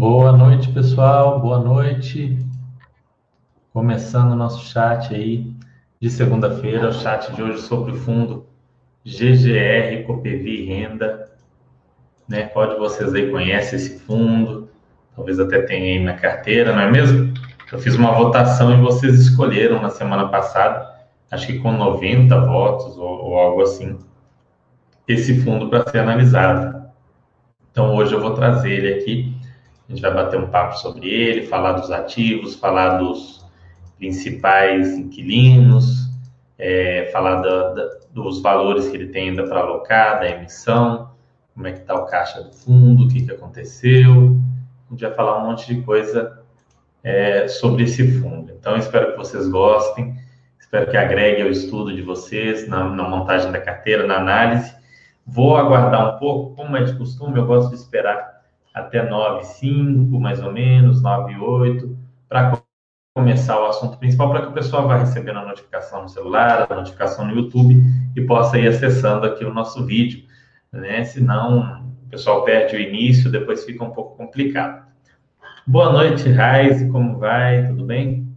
Boa noite, pessoal. Boa noite. Começando o nosso chat aí de segunda-feira, o chat de hoje sobre o fundo GGR Copevi Renda. Né? Pode vocês aí conhecem esse fundo, talvez até tenha aí na carteira, não é mesmo? Eu fiz uma votação e vocês escolheram na semana passada, acho que com 90 votos ou, ou algo assim, esse fundo para ser analisado. Então hoje eu vou trazer ele aqui a gente vai bater um papo sobre ele, falar dos ativos, falar dos principais inquilinos, é, falar da, da, dos valores que ele tem ainda para alocar, da emissão, como é que está o caixa do fundo, o que, que aconteceu. A gente vai falar um monte de coisa é, sobre esse fundo. Então, espero que vocês gostem, espero que agregue ao estudo de vocês, na, na montagem da carteira, na análise. Vou aguardar um pouco, como é de costume, eu gosto de esperar até 9,5, mais ou menos, 9,8, para começar o assunto principal, para que o pessoal vá recebendo a notificação no celular, a notificação no YouTube e possa ir acessando aqui o nosso vídeo, né? Senão o pessoal perde o início, depois fica um pouco complicado. Boa noite, Raiz, como vai? Tudo bem?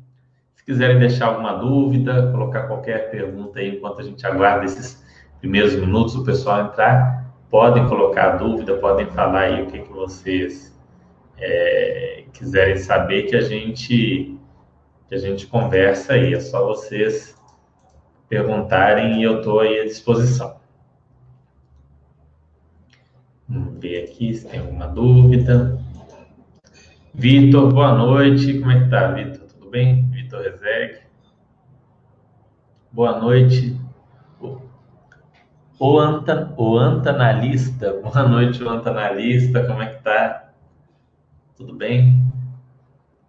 Se quiserem deixar alguma dúvida, colocar qualquer pergunta aí enquanto a gente aguarda esses primeiros minutos, o pessoal entrar, podem colocar dúvida, podem falar aí o que, que vocês é, quiserem saber que a gente que a gente conversa aí. É só vocês perguntarem e eu estou aí à disposição. Vamos ver aqui se tem alguma dúvida. Vitor, boa noite. Como é que tá, Vitor? Tudo bem? Vitor Rezeg. Boa noite. O, anta, o antanalista, boa noite, o antanalista, como é que tá? Tudo bem?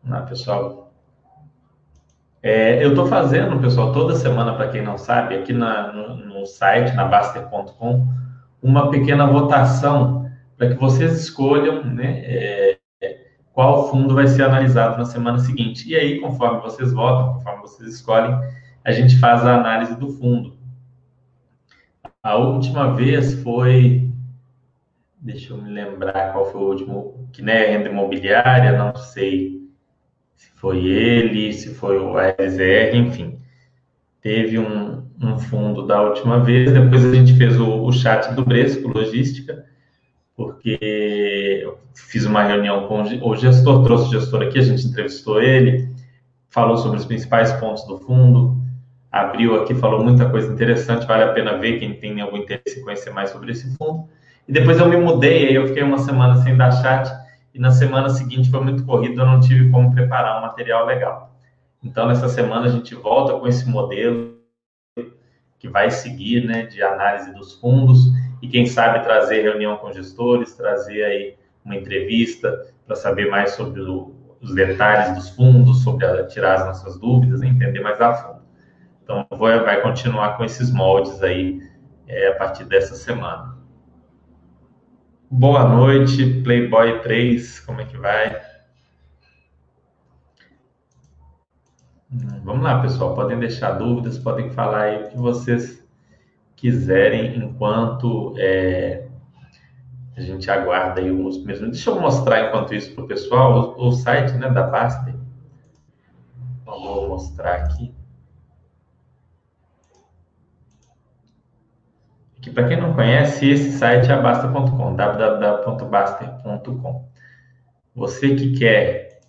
Olá, pessoal. É, eu estou fazendo, pessoal, toda semana, para quem não sabe, aqui na, no, no site, na Baster.com, uma pequena votação para que vocês escolham né, é, qual fundo vai ser analisado na semana seguinte. E aí, conforme vocês votam, conforme vocês escolhem, a gente faz a análise do fundo. A última vez foi. Deixa eu me lembrar qual foi o último. Que nem é renda imobiliária, não sei se foi ele, se foi o ASR, enfim. Teve um, um fundo da última vez, depois a gente fez o, o chat do Bresco Logística, porque eu fiz uma reunião com o gestor, trouxe o gestor aqui, a gente entrevistou ele, falou sobre os principais pontos do fundo, abriu aqui, falou muita coisa interessante, vale a pena ver quem tem algum interesse em conhecer mais sobre esse fundo. E depois eu me mudei, aí eu fiquei uma semana sem dar chat, e na semana seguinte foi muito corrido, eu não tive como preparar um material legal. Então, nessa semana a gente volta com esse modelo que vai seguir, né, de análise dos fundos, e quem sabe trazer reunião com gestores, trazer aí uma entrevista para saber mais sobre o, os detalhes dos fundos, sobre a, tirar as nossas dúvidas, entender mais a fundo. Então, vou, vai continuar com esses moldes aí é, a partir dessa semana. Boa noite, Playboy 3, como é que vai? Vamos lá, pessoal, podem deixar dúvidas, podem falar aí o que vocês quiserem enquanto é, a gente aguarda aí os primeiros Deixa eu mostrar enquanto isso para o pessoal o, o, site né, da Baster. Vou mostrar aqui. Que para quem não conhece, esse site é Basta.com, www.baster.com. Você que quer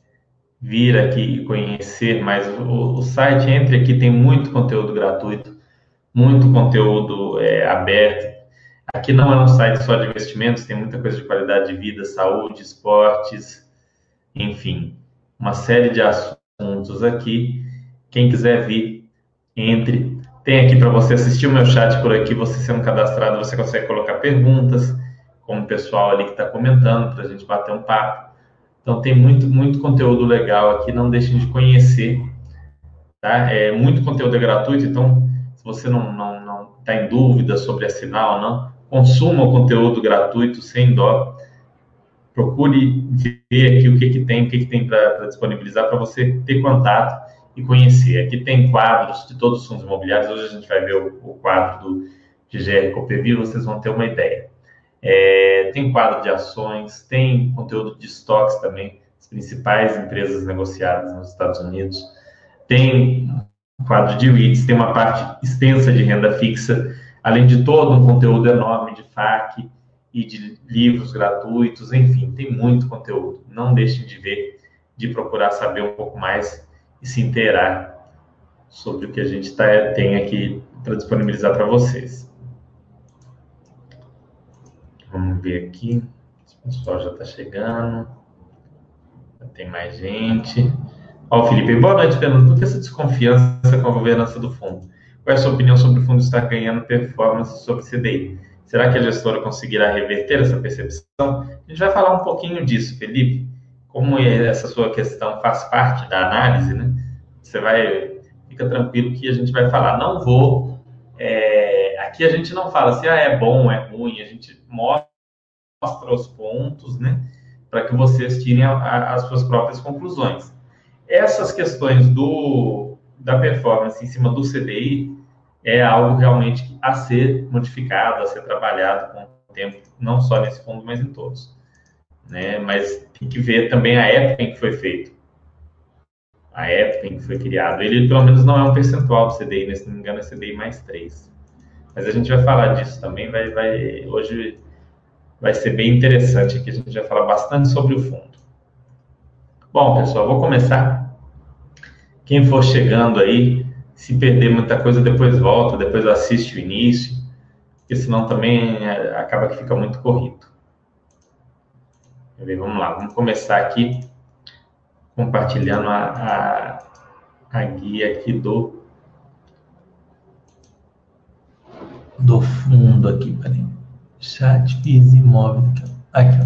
vir aqui e conhecer mais o, o, site, entre aqui, tem muito conteúdo gratuito, muito conteúdo é, aberto. Aqui não é um site só de investimentos, tem muita coisa de qualidade de vida, saúde, esportes, enfim, uma série de assuntos aqui. Quem quiser vir, entre, tem aqui para você assistir o meu chat por aqui, você sendo cadastrado, você consegue colocar perguntas, como o pessoal ali que está comentando, para a gente bater um papo. Então tem muito, muito conteúdo legal aqui, não deixem de conhecer. Tá? É, muito conteúdo é gratuito, então se você não está não, não tá em dúvida sobre assinar ou não, consuma o conteúdo gratuito sem dó. Procure ver aqui o que, que tem, o que, que tem para disponibilizar para você ter contato e conhecer. Aqui tem quadros de todos os fundos imobiliários. Hoje a gente vai ver o, o quadro do GGR Copevil, vocês vão ter uma ideia. É, tem quadro de ações, tem conteúdo de estoques também, as principais empresas negociadas nos Estados Unidos. Tem quadro de REITs, tem uma parte extensa de renda fixa, além de todo um conteúdo enorme de FAQ e de livros gratuitos, enfim, tem muito conteúdo. Não deixem de ver, de procurar saber um pouco mais e se inteirar sobre o que a gente tá, tem aqui para disponibilizar para vocês. Vamos ver aqui. O pessoal já está chegando. Já tem mais gente. Ó, Felipe, boa noite, Fernando. Por que essa desconfiança com a governança do fundo? Qual é a sua opinião sobre o fundo estar ganhando performance sobre CDI? Será que a gestora conseguirá reverter essa percepção? A gente vai falar um pouquinho disso, Felipe. Como essa sua questão faz parte da análise, né? Você vai fica tranquilo que a gente vai falar. Não vou. É, aqui a gente não fala se ah, é bom, é ruim, a gente mostra os pontos, né? Para que vocês tirem a, a, as suas próprias conclusões. Essas questões do, da performance em cima do CDI é algo realmente a ser modificado, a ser trabalhado com o tempo, não só nesse fundo, mas em todos. Né? Mas tem que ver também a época em que foi feito a época em que foi criado. Ele, pelo menos, não é um percentual do CDI, né? se não me engano, é CDI mais 3. Mas a gente vai falar disso também. Vai, vai, hoje vai ser bem interessante aqui. A gente vai falar bastante sobre o fundo. Bom, pessoal, vou começar. Quem for chegando aí, se perder muita coisa, depois volta, depois assiste o início, porque senão também é, acaba que fica muito corrido. Vamos lá, vamos começar aqui compartilhando a, a, a guia aqui do do fundo aqui, peraí. Chat Easy Móvel. Aqui.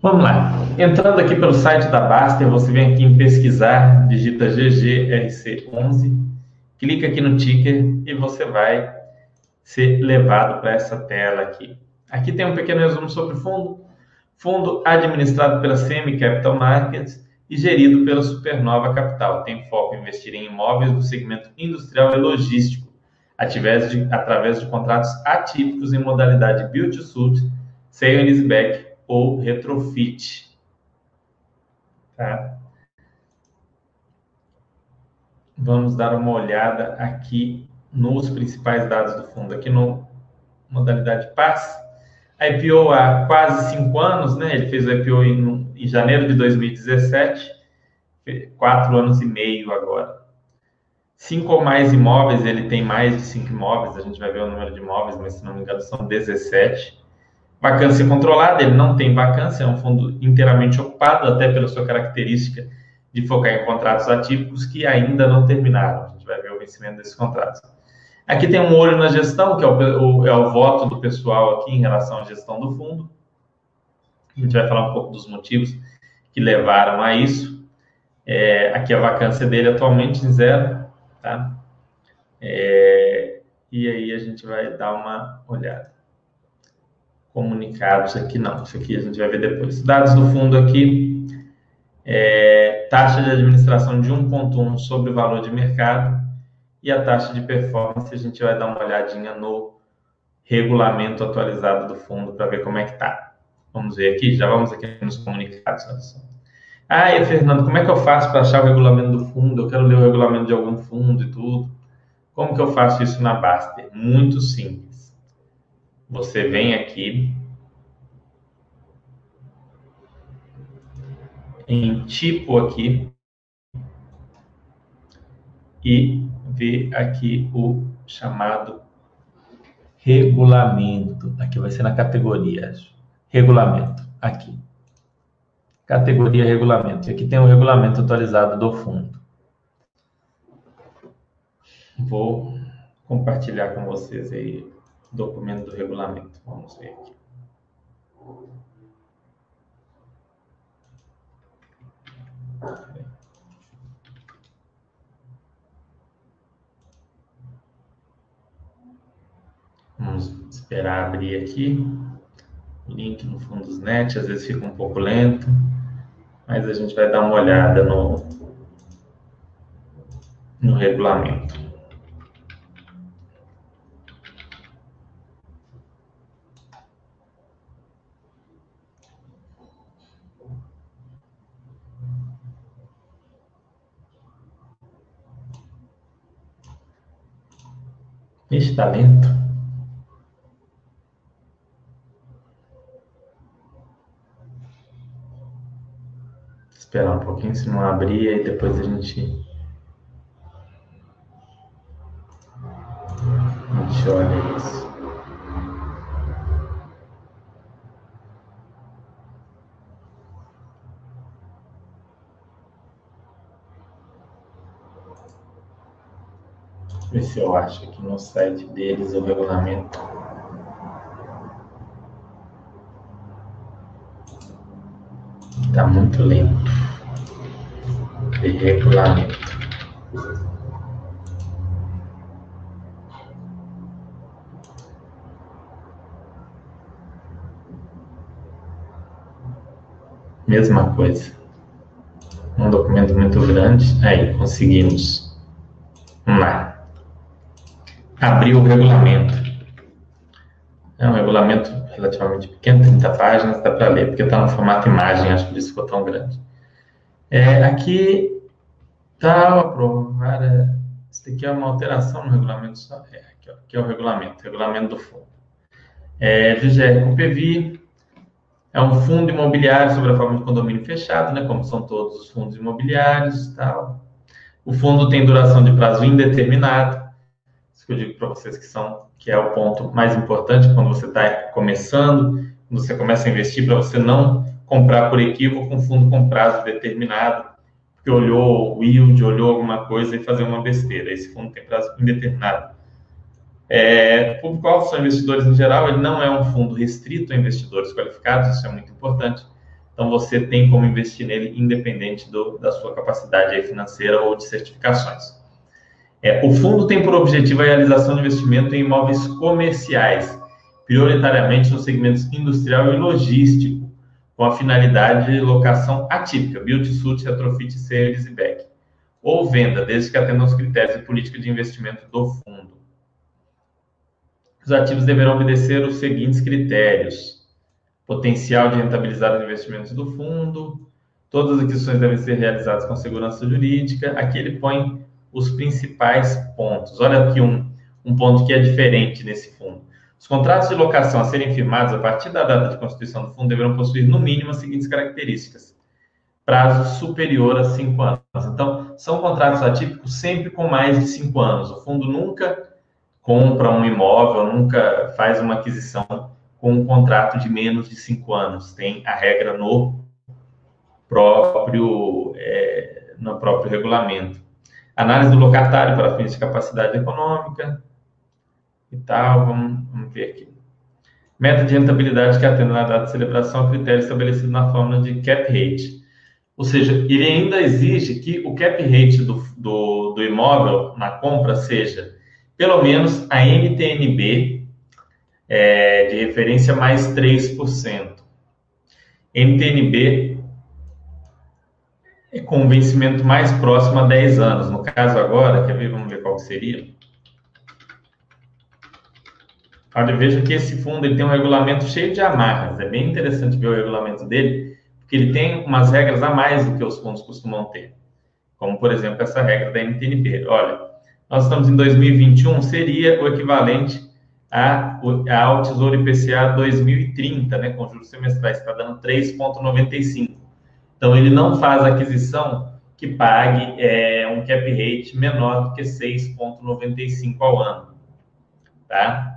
Vamos lá. Entrando aqui pelo site da Baster, você vem aqui em pesquisar, digita GGRC11, clica aqui no ticker e você vai ser levado para essa tela aqui. Aqui tem um pequeno resumo sobre o fundo, fundo administrado pela Semi Capital Markets e gerido pela Supernova Capital. Tem foco em investir em imóveis do segmento industrial e logístico, através de, através de contratos atípicos em modalidade Build to Suit, Sale and Leaseback ou Retrofit. Tá? Vamos dar uma olhada aqui nos principais dados do fundo. Aqui no modalidade PAS, IPO há quase cinco anos, né? Ele fez o IPO em, em janeiro de 2017, quatro anos e meio agora. Cinco ou mais imóveis, ele tem mais de cinco imóveis, a gente vai ver o número de imóveis, mas se não me engano são 17. Vacância controlada, ele não tem vacância, é um fundo inteiramente ocupado, até pela sua característica de focar em contratos atípicos que ainda não terminaram. A gente vai ver o vencimento desses contratos. Aqui tem um olho na gestão, que é o, o, é o voto do pessoal aqui em relação à gestão do fundo. A gente vai falar um pouco dos motivos que levaram a isso. É, aqui a vacância dele atualmente em zero, tá? É, e aí a gente vai dar uma olhada. Comunicados aqui não, isso aqui a gente vai ver depois. Dados do fundo aqui, é, taxa de administração de 1,1 sobre o valor de mercado, e a taxa de performance, a gente vai dar uma olhadinha no regulamento atualizado do fundo para ver como é que tá. Vamos ver aqui, já vamos aqui nos comunicados. Ah, e Fernando, como é que eu faço para achar o regulamento do fundo? Eu quero ler o regulamento de algum fundo e tudo. Como que eu faço isso na Baster? Muito simples. Você vem aqui em tipo aqui e ver aqui o chamado regulamento. Aqui vai ser na categoria regulamento. Aqui. Categoria regulamento. E aqui tem o regulamento atualizado do fundo. Vou compartilhar com vocês aí o documento do regulamento. Vamos ver aqui. Vamos esperar abrir aqui. O link no fundo dos net, às vezes fica um pouco lento, mas a gente vai dar uma olhada no, no regulamento. Está lento. Esperar um pouquinho, se não abrir, aí depois a gente. A gente olha isso. ver se eu acho aqui no site deles o regulamento. Está muito lento. Regulamento. Mesma coisa. Um documento muito grande. Aí, conseguimos. Vamos lá abrir o regulamento. É um regulamento relativamente pequeno, 30 páginas, dá para ler, porque está no formato imagem, acho que isso ficou tão grande. É, aqui está aprovar. É, isso aqui é uma alteração no regulamento. É, aqui, ó, aqui é o regulamento, regulamento do fundo. É, DGR com PVI é um fundo imobiliário sobre a forma de condomínio fechado, né, como são todos os fundos imobiliários e tal. O fundo tem duração de prazo indeterminado isso que eu digo para vocês que são que é o ponto mais importante quando você está começando, quando você começa a investir, para você não comprar por equívoco um fundo com prazo determinado, porque olhou o yield, olhou alguma coisa e fazer uma besteira. Esse fundo tem prazo indeterminado. É, público-alvo são investidores em geral, ele não é um fundo restrito a investidores qualificados, isso é muito importante. Então, você tem como investir nele independente do, da sua capacidade financeira ou de certificações. É, o fundo tem por objetivo a realização de investimento em imóveis comerciais, prioritariamente nos segmentos industrial e logístico, com a finalidade de locação atípica, build to suit, retrofit, sales e back, ou venda, desde que atendam aos critérios de política de investimento do fundo. Os ativos deverão obedecer os seguintes critérios: potencial de rentabilizar os investimentos do fundo, todas as aquisições devem ser realizadas com segurança jurídica. Aqui ele põe os principais pontos. Olha aqui um, um ponto que é diferente nesse fundo. Os contratos de locação a serem firmados a partir da data de constituição do fundo deverão possuir, no mínimo, as seguintes características. Prazo superior a cinco anos. Então, são contratos atípicos sempre com mais de cinco anos. O fundo nunca compra um imóvel, nunca faz uma aquisição com um contrato de menos de cinco anos. Tem a regra no próprio, é, no próprio regulamento. Análise do locatário para fins de capacidade econômica e tal. Vamos, vamos ver aqui. Meta de rentabilidade que atenda na data de celebração a critério estabelecido na fórmula de cap rate. Ou seja, ele ainda exige que o cap rate do, do, do imóvel na compra seja pelo menos a NTNB é, de referência mais 3%. NTNB é com vencimento mais próximo a 10 anos. No caso agora, quer ver? Vamos ver qual seria. Olha, veja que esse fundo ele tem um regulamento cheio de amarras. É bem interessante ver o regulamento dele, porque ele tem umas regras a mais do que os fundos costumam ter. Como, por exemplo, essa regra da NTNB. Olha, nós estamos em 2021, seria o equivalente a, ao Tesouro IPCA 2030, né, com juros semestrais, está dando 3,95. Então, ele não faz aquisição que pague é, um cap rate menor do que 6,95 ao ano. Tá?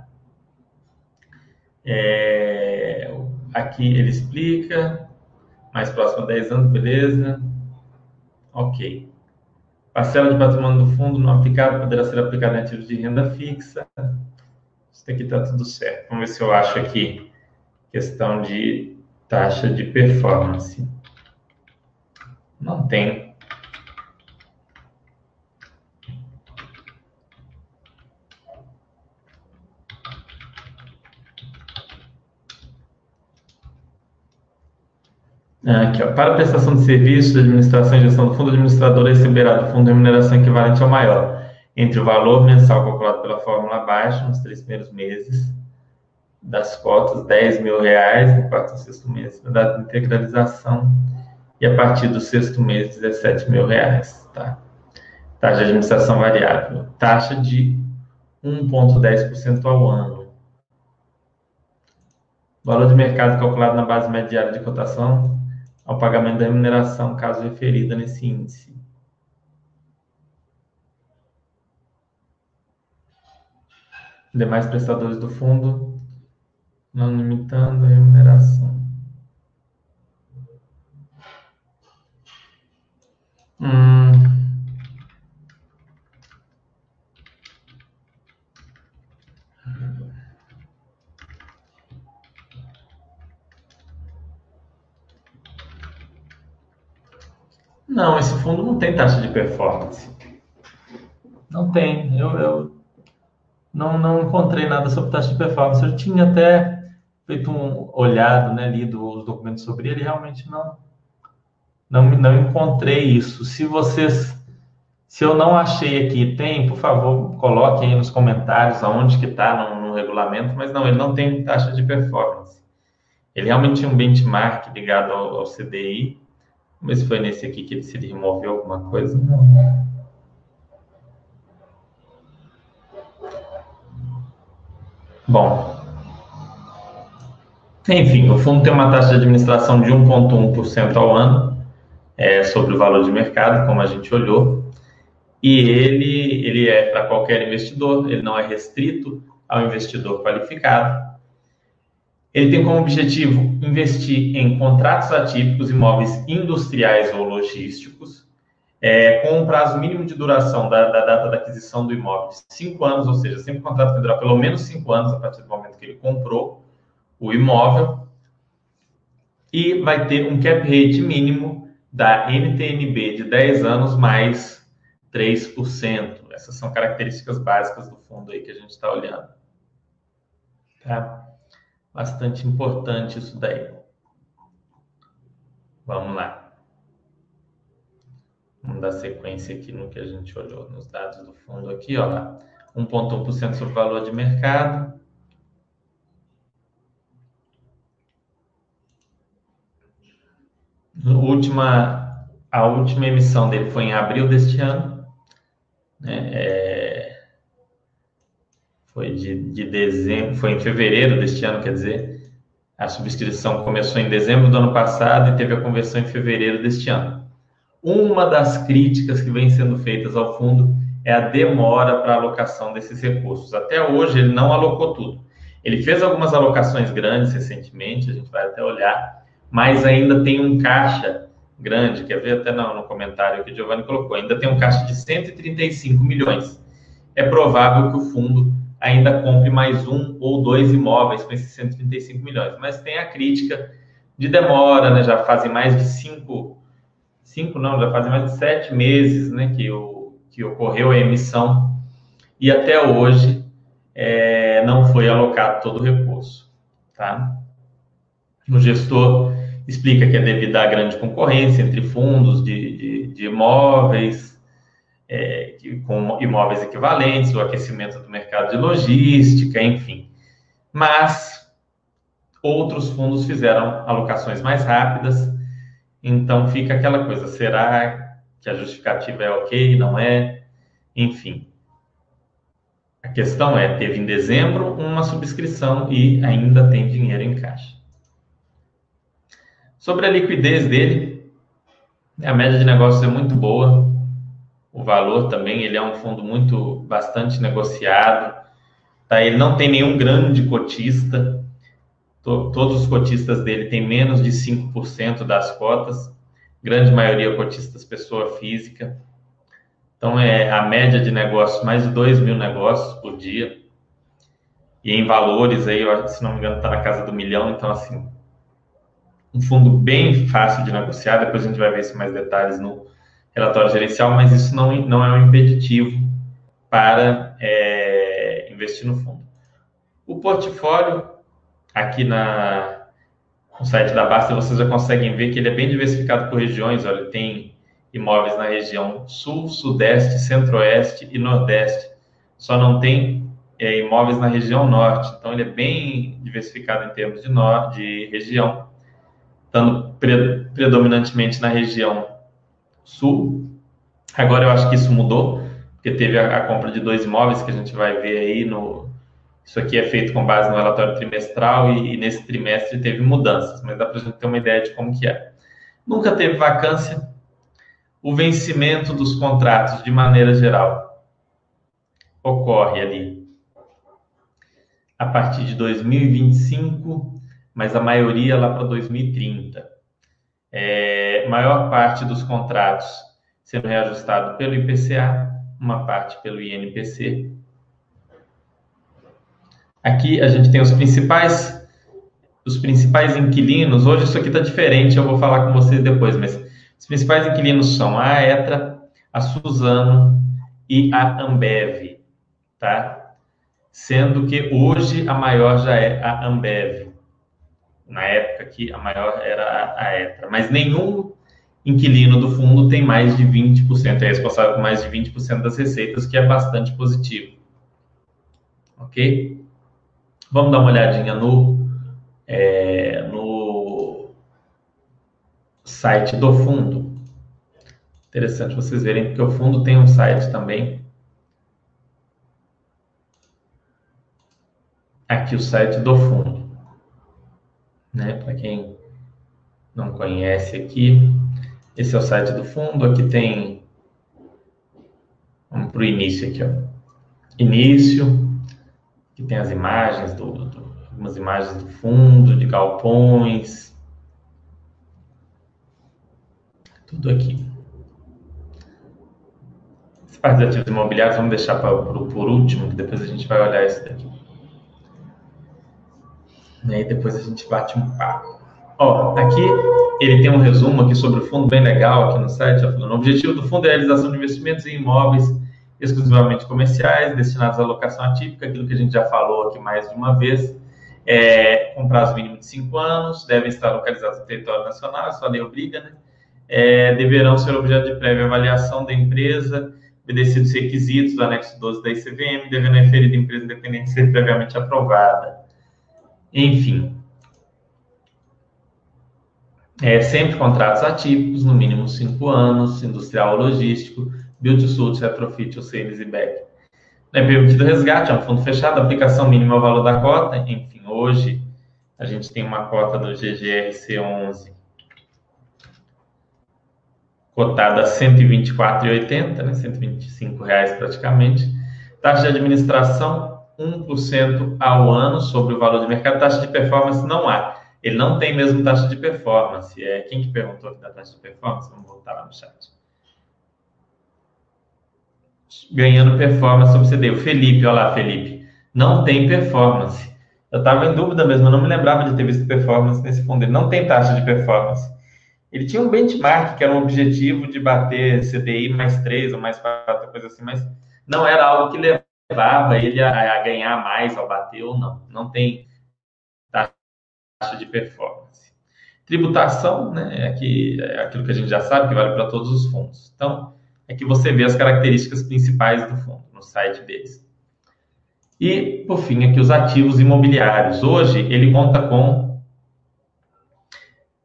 É, aqui ele explica, mais próximo a 10 anos, beleza? Ok. Parcela de patrimônio do fundo não aplicado poderá ser aplicada em ativos de renda fixa. Isso aqui está tudo certo. Vamos ver se eu acho aqui questão de taxa de performance. Não tem. Ah, aqui, ó. Para prestação de serviços de administração e gestão do fundo, o administrador receberá do fundo remuneração equivalente ao maior, entre o valor mensal calculado pela fórmula abaixo, nos três primeiros meses das cotas, 10 mil reais, no quarto e sexto mês, da data de integralização, e a partir do sexto mês, 17 mil reais, tá? Taxa de administração variável, taxa de 1,10% ao ano. Valor de mercado calculado na base média diária de cotação ao pagamento da remuneração, caso referida nesse índice. Demais prestadores do fundo, não limitando a remuneração. Hum. Não, esse fundo não tem taxa de performance. Não tem. Eu, eu não, não encontrei nada sobre taxa de performance. Eu tinha até feito um olhado, né, lido os documentos sobre ele, realmente não não, não encontrei isso. Se vocês, se eu não achei aqui, tem, por favor, coloquem aí nos comentários aonde que está no, no, regulamento, mas não, ele não tem taxa de performance. Ele realmente tinha um benchmark ligado ao, ao CDI. Se foi nesse aqui que ele se removeu alguma coisa. Bom, enfim, o fundo tem uma taxa de administração de 1,1% ao ano é, sobre o valor de mercado, como a gente olhou, e ele, ele é para qualquer investidor, ele não é restrito ao investidor qualificado. Ele tem como objetivo investir em contratos atípicos, imóveis industriais ou logísticos, é, com um prazo mínimo de duração da, da, data da aquisição do imóvel de cinco anos, ou seja, sempre um contrato que durar pelo menos cinco anos a partir do momento que ele comprou o imóvel, e vai ter um cap rate mínimo da NTNB de 10 anos mais 3%. Essas são características básicas do fundo aí que a gente está olhando. Tá? Bastante importante isso daí. Vamos lá. Vamos dar sequência aqui no que a gente olhou nos dados do fundo aqui, ó. 1,1% sobre o valor de mercado. última, a última emissão dele foi em abril deste ano. Né? É, foi de, de dezembro, foi em fevereiro deste ano, quer dizer. A subscrição começou em dezembro do ano passado e teve a conversão em fevereiro deste ano. Uma das críticas que vem sendo feitas ao fundo é a demora para a alocação desses recursos. Até hoje ele não alocou tudo. Ele fez algumas alocações grandes recentemente, a gente vai até olhar, mas ainda tem um caixa grande, quer ver até no, no comentário que o Giovanni colocou, ainda tem um caixa de 135 milhões. É provável que o fundo ainda compre mais um ou dois imóveis com esses 135 milhões, mas tem a crítica de demora, né? Já fazem mais de cinco, cinco não, já fazem mais de sete meses, né? Que, o, que ocorreu a emissão e até hoje é, não foi alocado todo o recurso, tá? O gestor explica que é devido à grande concorrência entre fundos de, de, de imóveis, é, com imóveis equivalentes, o aquecimento do mercado de logística, enfim. Mas outros fundos fizeram alocações mais rápidas, então fica aquela coisa: será que a justificativa é ok, não é? Enfim. A questão é: teve em dezembro uma subscrição e ainda tem dinheiro em caixa. Sobre a liquidez dele, a média de negócios é muito boa. O valor também, ele é um fundo muito bastante negociado. Tá? Ele não tem nenhum grande cotista. Todos os cotistas dele têm menos de 5% das cotas. Grande maioria cotistas pessoa física. Então, é a média de negócios, mais de 2 mil negócios por dia. E em valores aí, se não me engano, está na casa do milhão. Então, assim, um fundo bem fácil de negociar, depois a gente vai ver isso mais detalhes no relatório gerencial, mas isso não, não é um impeditivo para é, investir no fundo. O portfólio, aqui na, no site da Basta, vocês já conseguem ver que ele é bem diversificado por regiões, olha, tem imóveis na região sul, sudeste, centro-oeste e nordeste. Só não tem é, imóveis na região norte. Então, ele é bem diversificado em termos de, de região estando predominantemente na região sul. Agora eu acho que isso mudou, porque teve a, a, compra de dois imóveis que a gente vai ver aí no. Isso aqui é feito com base no relatório trimestral e, e nesse trimestre teve mudanças, mas dá para a gente ter uma ideia de como que é. Nunca teve vacância. O vencimento dos contratos, de maneira geral, ocorre ali a partir de 2025, mas a maioria lá para 2030. É, maior parte dos contratos sendo reajustado pelo IPCA, uma parte pelo INPC. Aqui a gente tem os principais os principais inquilinos. Hoje isso aqui está diferente, eu vou falar com vocês depois, mas os principais inquilinos são a Etra, a Suzano e a Ambev, tá? Sendo que hoje a maior já é a Ambev. Na época que a maior era a Etra, mas nenhum inquilino do fundo tem mais de 20%, é responsável por mais de 20% das receitas, que é bastante positivo. Ok? Vamos dar uma olhadinha no, é, no site do fundo. Interessante vocês verem, porque o fundo tem um site também. Aqui o site do fundo. Né? Para quem não conhece aqui, esse é o site do fundo. Aqui tem. Vamos para o início aqui, ó. Início. Aqui tem as imagens do, do, algumas imagens do fundo, de galpões. Tudo aqui. Essa parte de ativos imobiliários vamos deixar para, por último, que depois a gente vai olhar isso daqui. E aí depois a gente bate um papo. Ó, aqui ele tem um resumo aqui sobre o fundo bem legal aqui no site. Falando, o objetivo do fundo é a realização de investimentos em imóveis exclusivamente comerciais, destinados à locação atípica, aquilo que a gente já falou aqui mais de uma vez, é, com prazo mínimo de cinco anos, devem estar localizados no território nacional, isso a lei obriga, né? É, deverão ser objeto de prévia avaliação da empresa, obedecidos os requisitos do anexo 12 da ICVM, devendo a referida empresa independente ser previamente aprovada. Enfim, é, sempre contratos atípicos, no mínimo cinco anos, industrial ou logístico, build to suit, retrofit ou sales e back. Não é permitido resgate, é um fundo fechado, aplicação mínima ao valor da cota. Enfim, hoje a gente tem uma cota do GGRC11 cotada a R$ 124,80, né? 125 reais praticamente. Taxa de administração 1% ao ano sobre o valor de mercado. Taxa de performance não há ele não tem mesmo taxa de performance. É, quem que perguntou da taxa de performance? Vamos voltar lá no chat. Ganhando performance sobre CD. O Felipe, olha lá, Felipe. Não tem performance. Eu estava em dúvida mesmo, eu não me lembrava de ter visto performance nesse fundo. Ele não tem taxa de performance. Ele tinha um benchmark, que era um objetivo de bater CDI mais 3 ou mais 4, coisa assim, mas não era algo que levava ele a, a ganhar mais ao bater ou não. Não tem taxa de performance. Tributação, né, é, que, é aquilo que a gente já sabe, que vale para todos os fundos. Então, é que você vê as características principais do fundo no site deles. E, por fim, aqui os ativos imobiliários. Hoje, ele conta com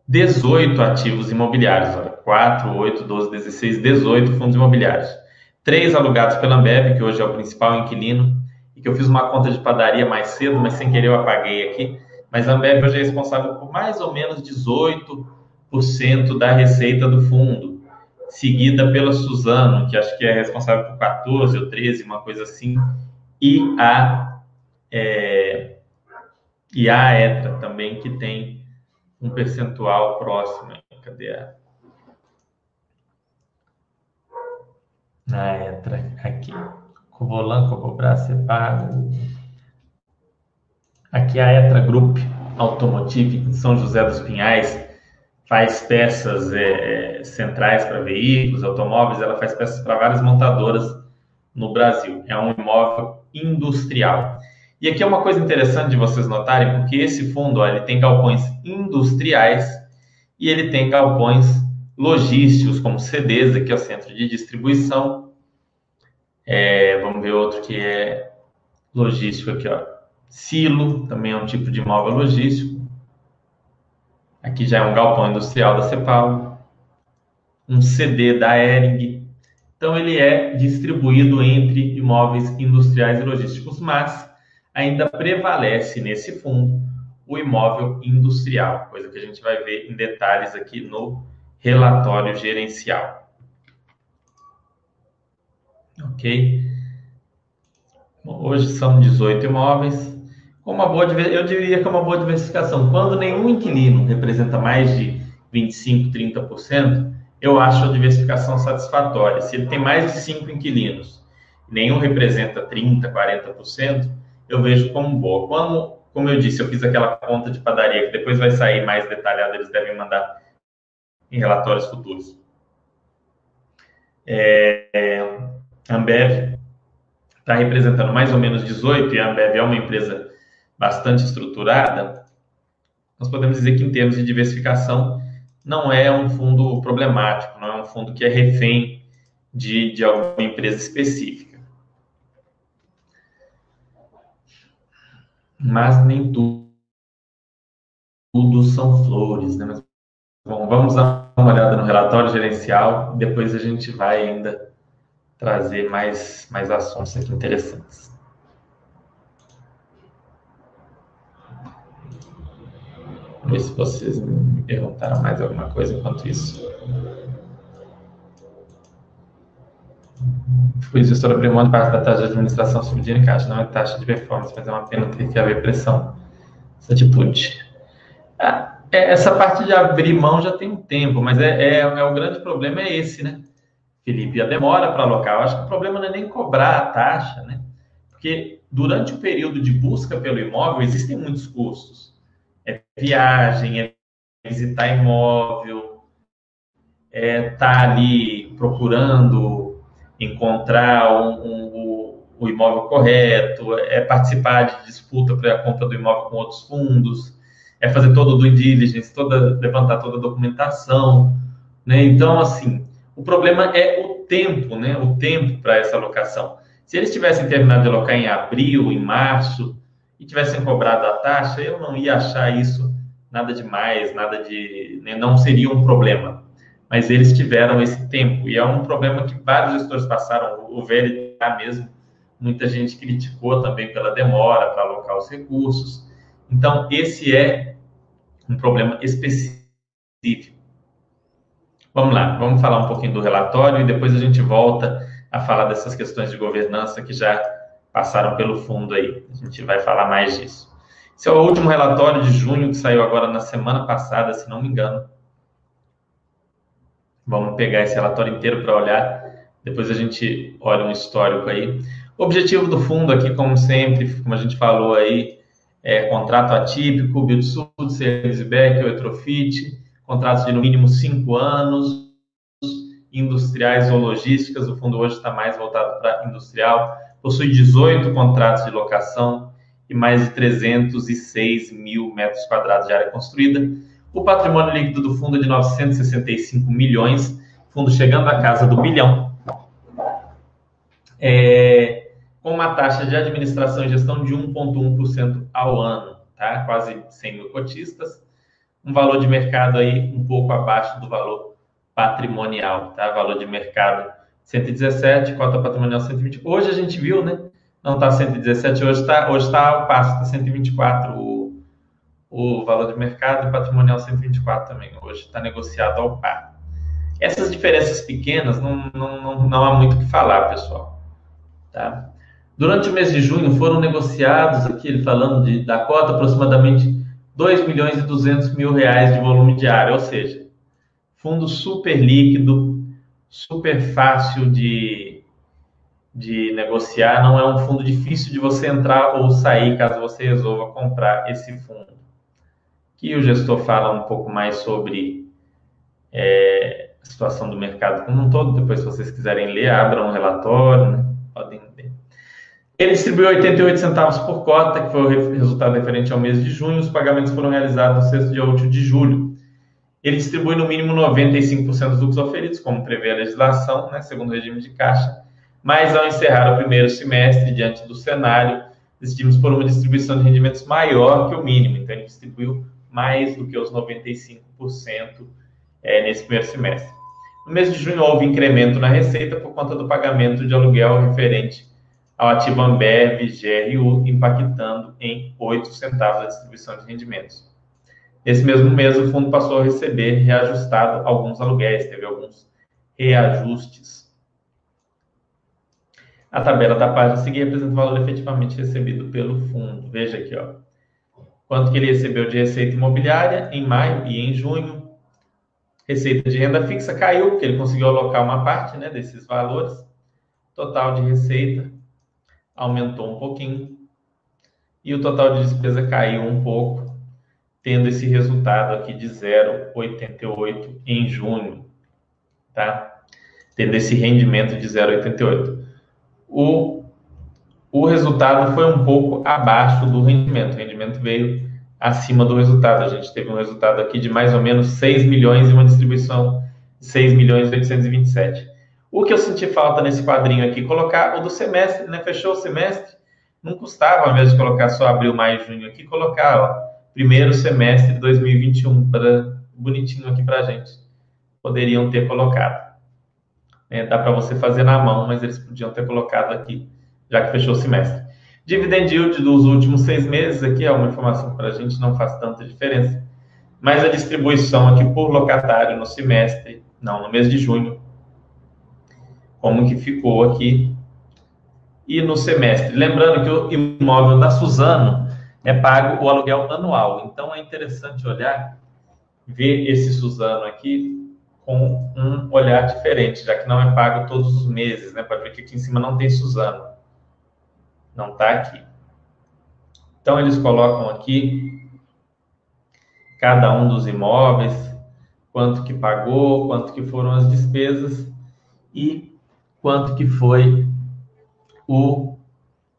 18 ativos imobiliários. Olha, 4, 8, 12, 16, 18 fundos imobiliários. Três alugados pela Ambev, que hoje é o principal inquilino, e que eu fiz uma conta de padaria mais cedo, mas sem querer eu apaguei aqui mas a Ambev hoje é responsável por mais ou menos 18% da receita do fundo, seguida pela Suzano, que acho que é responsável por 14 ou 13, uma coisa assim, e a, é, e a ETRA também, que tem um percentual próximo. Cadê a... A ETRA, aqui. Covolan, Cobobras, Sepago, Aqui a Etra Group Automotive em São José dos Pinhais faz peças é, é centrais para veículos, automóveis, ela faz peças para várias montadoras no Brasil. É um imóvel industrial. E aqui é uma coisa interessante de vocês notarem, porque esse fundo ó, ele tem galpões industriais e ele tem galpões logísticos, como CDs, aqui é o centro de distribuição. Vamos ver outro que é logístico aqui, ó. Silo também é um tipo de imóvel logístico. Aqui já é um galpão industrial da Cepal. Um CD da Ering. Então, ele é distribuído entre imóveis industriais e logísticos, mas ainda prevalece nesse fundo o imóvel industrial, coisa que a gente vai ver em detalhes aqui no relatório gerencial. Ok? Hoje são 18 imóveis. Com uma boa, eu diria que é uma boa diversificação. Quando nenhum inquilino representa mais de 25, 30%, eu acho a diversificação satisfatória. Se ele tem mais de cinco inquilinos, nenhum representa 30, 40%, eu vejo como boa. Como, como eu disse, eu fiz aquela conta de padaria que depois vai sair mais detalhado, eles devem mandar em relatórios futuros. É, Ambev está representando mais ou menos 18 e a Ambev é uma empresa bastante estruturada. Nós podemos dizer que em termos de diversificação não é um fundo problemático, não é um fundo que é refém de, de alguma empresa específica. Mas nem tudo, tudo são flores, né? Mas, bom, vamos dar uma olhada no relatório gerencial, depois a gente vai ainda trazer mais, mais assuntos aqui interessantes. ver se vocês me perguntaram mais alguma coisa enquanto isso. Fui gestor abrir mão de parte da taxa de administração subida em caixa, não é taxa de performance, mas é uma pena ter que haver pressão. Essa atitude. Ah, é, essa parte de abrir mão já tem um tempo, mas é, é, é o grande problema é esse, né? Felipe, a demora para alocar. Eu acho que o problema não é nem cobrar a taxa, né? Porque durante o período de busca pelo imóvel existem muitos custos é viagem, é visitar imóvel, é estar tá ali procurando encontrar um, um, o imóvel correto, é participar de disputa para a compra do imóvel com outros fundos, é fazer todo o due diligence, toda, levantar toda a documentação, né? Então, assim, o problema é o tempo, né? O tempo para essa alocação. Se eles tivessem terminado de alocar em abril, em março, e tivessem cobrado a taxa, eu não ia achar isso nada demais, nada de. Né, não seria um problema. Mas eles tiveram esse tempo, e é um problema que vários gestores passaram. O VLTA mesmo, muita gente criticou também pela demora para alocar os recursos. Então, esse é um problema específico. Vamos lá, vamos falar um pouquinho do relatório e depois a gente volta a falar dessas questões de governança que já passaram pelo fundo aí. A gente vai falar mais disso. Esse é o último relatório de junho que saiu agora na semana passada, se não me engano. Vamos pegar esse relatório inteiro para olhar. Depois a gente olha um histórico aí. O objetivo do fundo aqui, como sempre, como a gente falou aí, é contrato atípico, Buildsud, Serviceback, Electrofit, contratos de no mínimo cinco anos, industriais ou logísticas. O fundo hoje está mais voltado para industrial possui 18 contratos de locação e mais de 306 mil metros quadrados de área construída. O patrimônio líquido do fundo é de 965 milhões, fundo chegando à casa do bilhão. É, com uma taxa de administração e gestão de 1,1% ao ano, tá? quase 100 mil cotistas. Um valor de mercado aí um pouco abaixo do valor patrimonial, tá? Valor de mercado 117, cota patrimonial 120. Hoje a gente viu, né? Não está 117, hoje está hoje tá o passo, está 124 o, o valor de mercado e patrimonial 124 também. Hoje está negociado ao par. Essas diferenças pequenas não, não, não, não há muito o que falar, pessoal. Tá? Durante o mês de junho foram negociados, aqui ele falando de, da cota, aproximadamente 2 milhões e 200 mil reais de volume diário, ou seja, fundo super líquido, super fácil de, de negociar, não é um fundo difícil de você entrar ou sair caso você resolva comprar esse fundo. Aqui o gestor fala um pouco mais sobre é, a situação do mercado como um todo, depois se vocês quiserem ler, abram um relatório, né? podem. Ele distribuiu 88 centavos por cota, que foi o resultado referente ao mês de junho. Os pagamentos foram realizados no sexto dia útil de julho ele distribui no mínimo 95% dos lucros oferidos, como prevê a legislação, né, segundo o regime de caixa, mas ao encerrar o primeiro semestre, diante do cenário, decidimos por uma distribuição de rendimentos maior que o mínimo, então ele distribuiu mais do que os 95% é, nesse primeiro semestre. No mês de junho houve incremento na receita por conta do pagamento de aluguel referente ao ativo Ambev GRU, impactando em 8 centavos a distribuição de rendimentos. Nesse mesmo mês, o fundo passou a receber reajustado alguns aluguéis, teve alguns reajustes. A tabela da página seguinte apresenta o valor efetivamente recebido pelo fundo. Veja aqui, ó. Quanto que ele recebeu de receita imobiliária em maio e em junho. Receita de renda fixa caiu, porque ele conseguiu alocar uma parte né, desses valores. Total de receita aumentou um pouquinho. E o total de despesa caiu um pouco, tendo esse resultado aqui de 0,88 em junho, tá? Tendo esse rendimento de 0,88. O, o resultado foi um pouco abaixo do rendimento. O rendimento veio acima do resultado. A gente teve um resultado aqui de mais ou menos 6 milhões e uma distribuição de 6 milhões e 827. O que eu senti falta nesse quadrinho aqui, colocar o do semestre, né? Fechou o semestre, não custava, ao invés de colocar só abril, maio, junho aqui, colocar, ó, primeiro semestre de 2021, para bonitinho aqui para gente. Poderiam ter colocado. É, dá para você fazer na mão, mas eles podiam ter colocado aqui, já que fechou o semestre. Dividend yield dos últimos seis meses, aqui é uma informação para a gente, não faz tanta diferença. Mas a distribuição aqui por locatário no semestre, não, no mês de junho, como que ficou aqui. E no semestre, lembrando que o imóvel da Suzano é pago o aluguel anual. Então é interessante olhar, ver esse Suzano aqui com um olhar diferente, já que não é pago todos os meses, né? Pode ver que aqui em cima não tem Suzano. Não está aqui. Então eles colocam aqui cada um dos imóveis, quanto que pagou, quanto que foram as despesas e quanto que foi o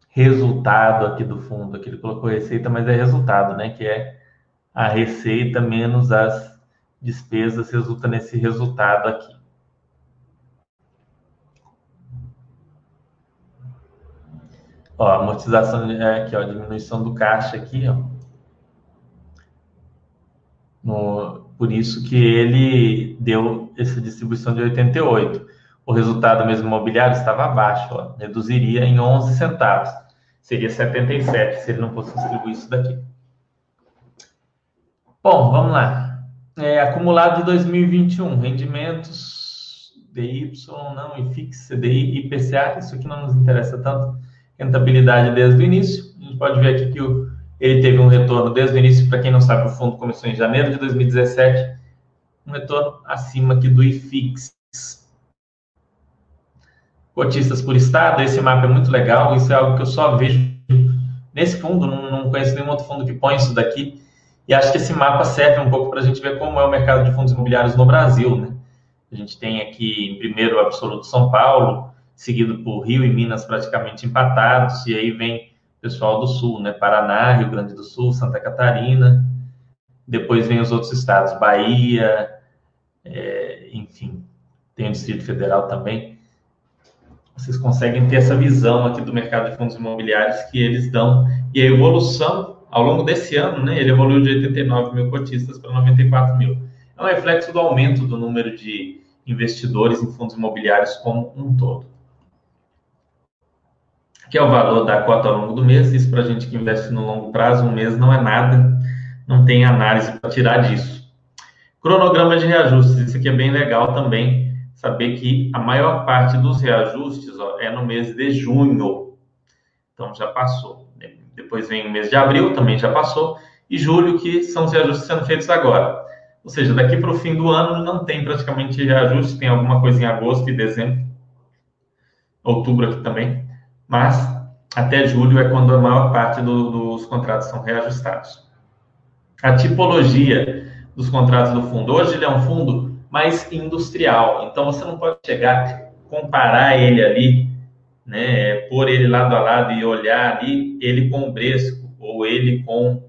resultado aqui do fundo. Aqui ele colocou receita, mas é resultado, né? Que é a receita menos as despesas resulta nesse resultado aqui. Ó, amortização é aqui, ó, diminuição do caixa aqui, ó. No, por isso que ele deu essa distribuição de 88 o resultado mesmo imobiliário estava abaixo, ó, reduziria em 11 centavos. Seria 77 se ele não fosse distribuir isso daqui. Bom, vamos lá. É, acumulado de 2021, rendimentos DY, não, IFIX, CDI, IPCA, isso aqui não nos interessa tanto. Rentabilidade desde o início. A gente pode ver aqui que o, ele teve um retorno desde o início. Para quem não sabe, o fundo começou em janeiro de 2017, um retorno acima aqui do IFIX cotistas por estado. Esse mapa é muito legal. Isso é algo que eu só vejo nesse fundo. Não, não conheço nenhum outro fundo que põe isso daqui. E acho que esse mapa serve um pouco para a gente ver como é o mercado de fundos imobiliários no Brasil. Né? A gente tem aqui, em primeiro, o absoluto São Paulo, seguido por Rio e Minas praticamente empatados. E aí vem o pessoal do Sul, né? Paraná, Rio Grande do Sul, Santa Catarina. Depois vem os outros estados, Bahia, é, enfim, tem o Distrito Federal também vocês conseguem ter essa visão aqui do mercado de fundos imobiliários que eles dão. E a evolução, ao longo desse ano, né, ele evoluiu de 89 mil cotistas para 94 mil. É um reflexo do aumento do número de investidores em fundos imobiliários como um todo. Aqui é o valor da cota ao longo do mês. Isso para a gente que investe no longo prazo, um mês não é nada, não tem análise para tirar disso. Cronograma de reajustes, isso aqui é bem legal também saber que a maior parte dos reajustes ó, é no mês de junho. Então já passou. Depois vem o mês de abril, também já passou. E julho, que são os reajustes sendo feitos agora. Ou seja, daqui para o fim do ano não tem praticamente reajuste, tem alguma coisa em agosto e dezembro, outubro aqui também. Mas até julho é quando a maior parte do, dos contratos são reajustados. A tipologia dos contratos do fundo. Hoje ele é um fundo mais industrial. Então você não pode chegar, comparar ele ali, né, pôr ele lado a lado e olhar ali ele com o Bresco ou ele com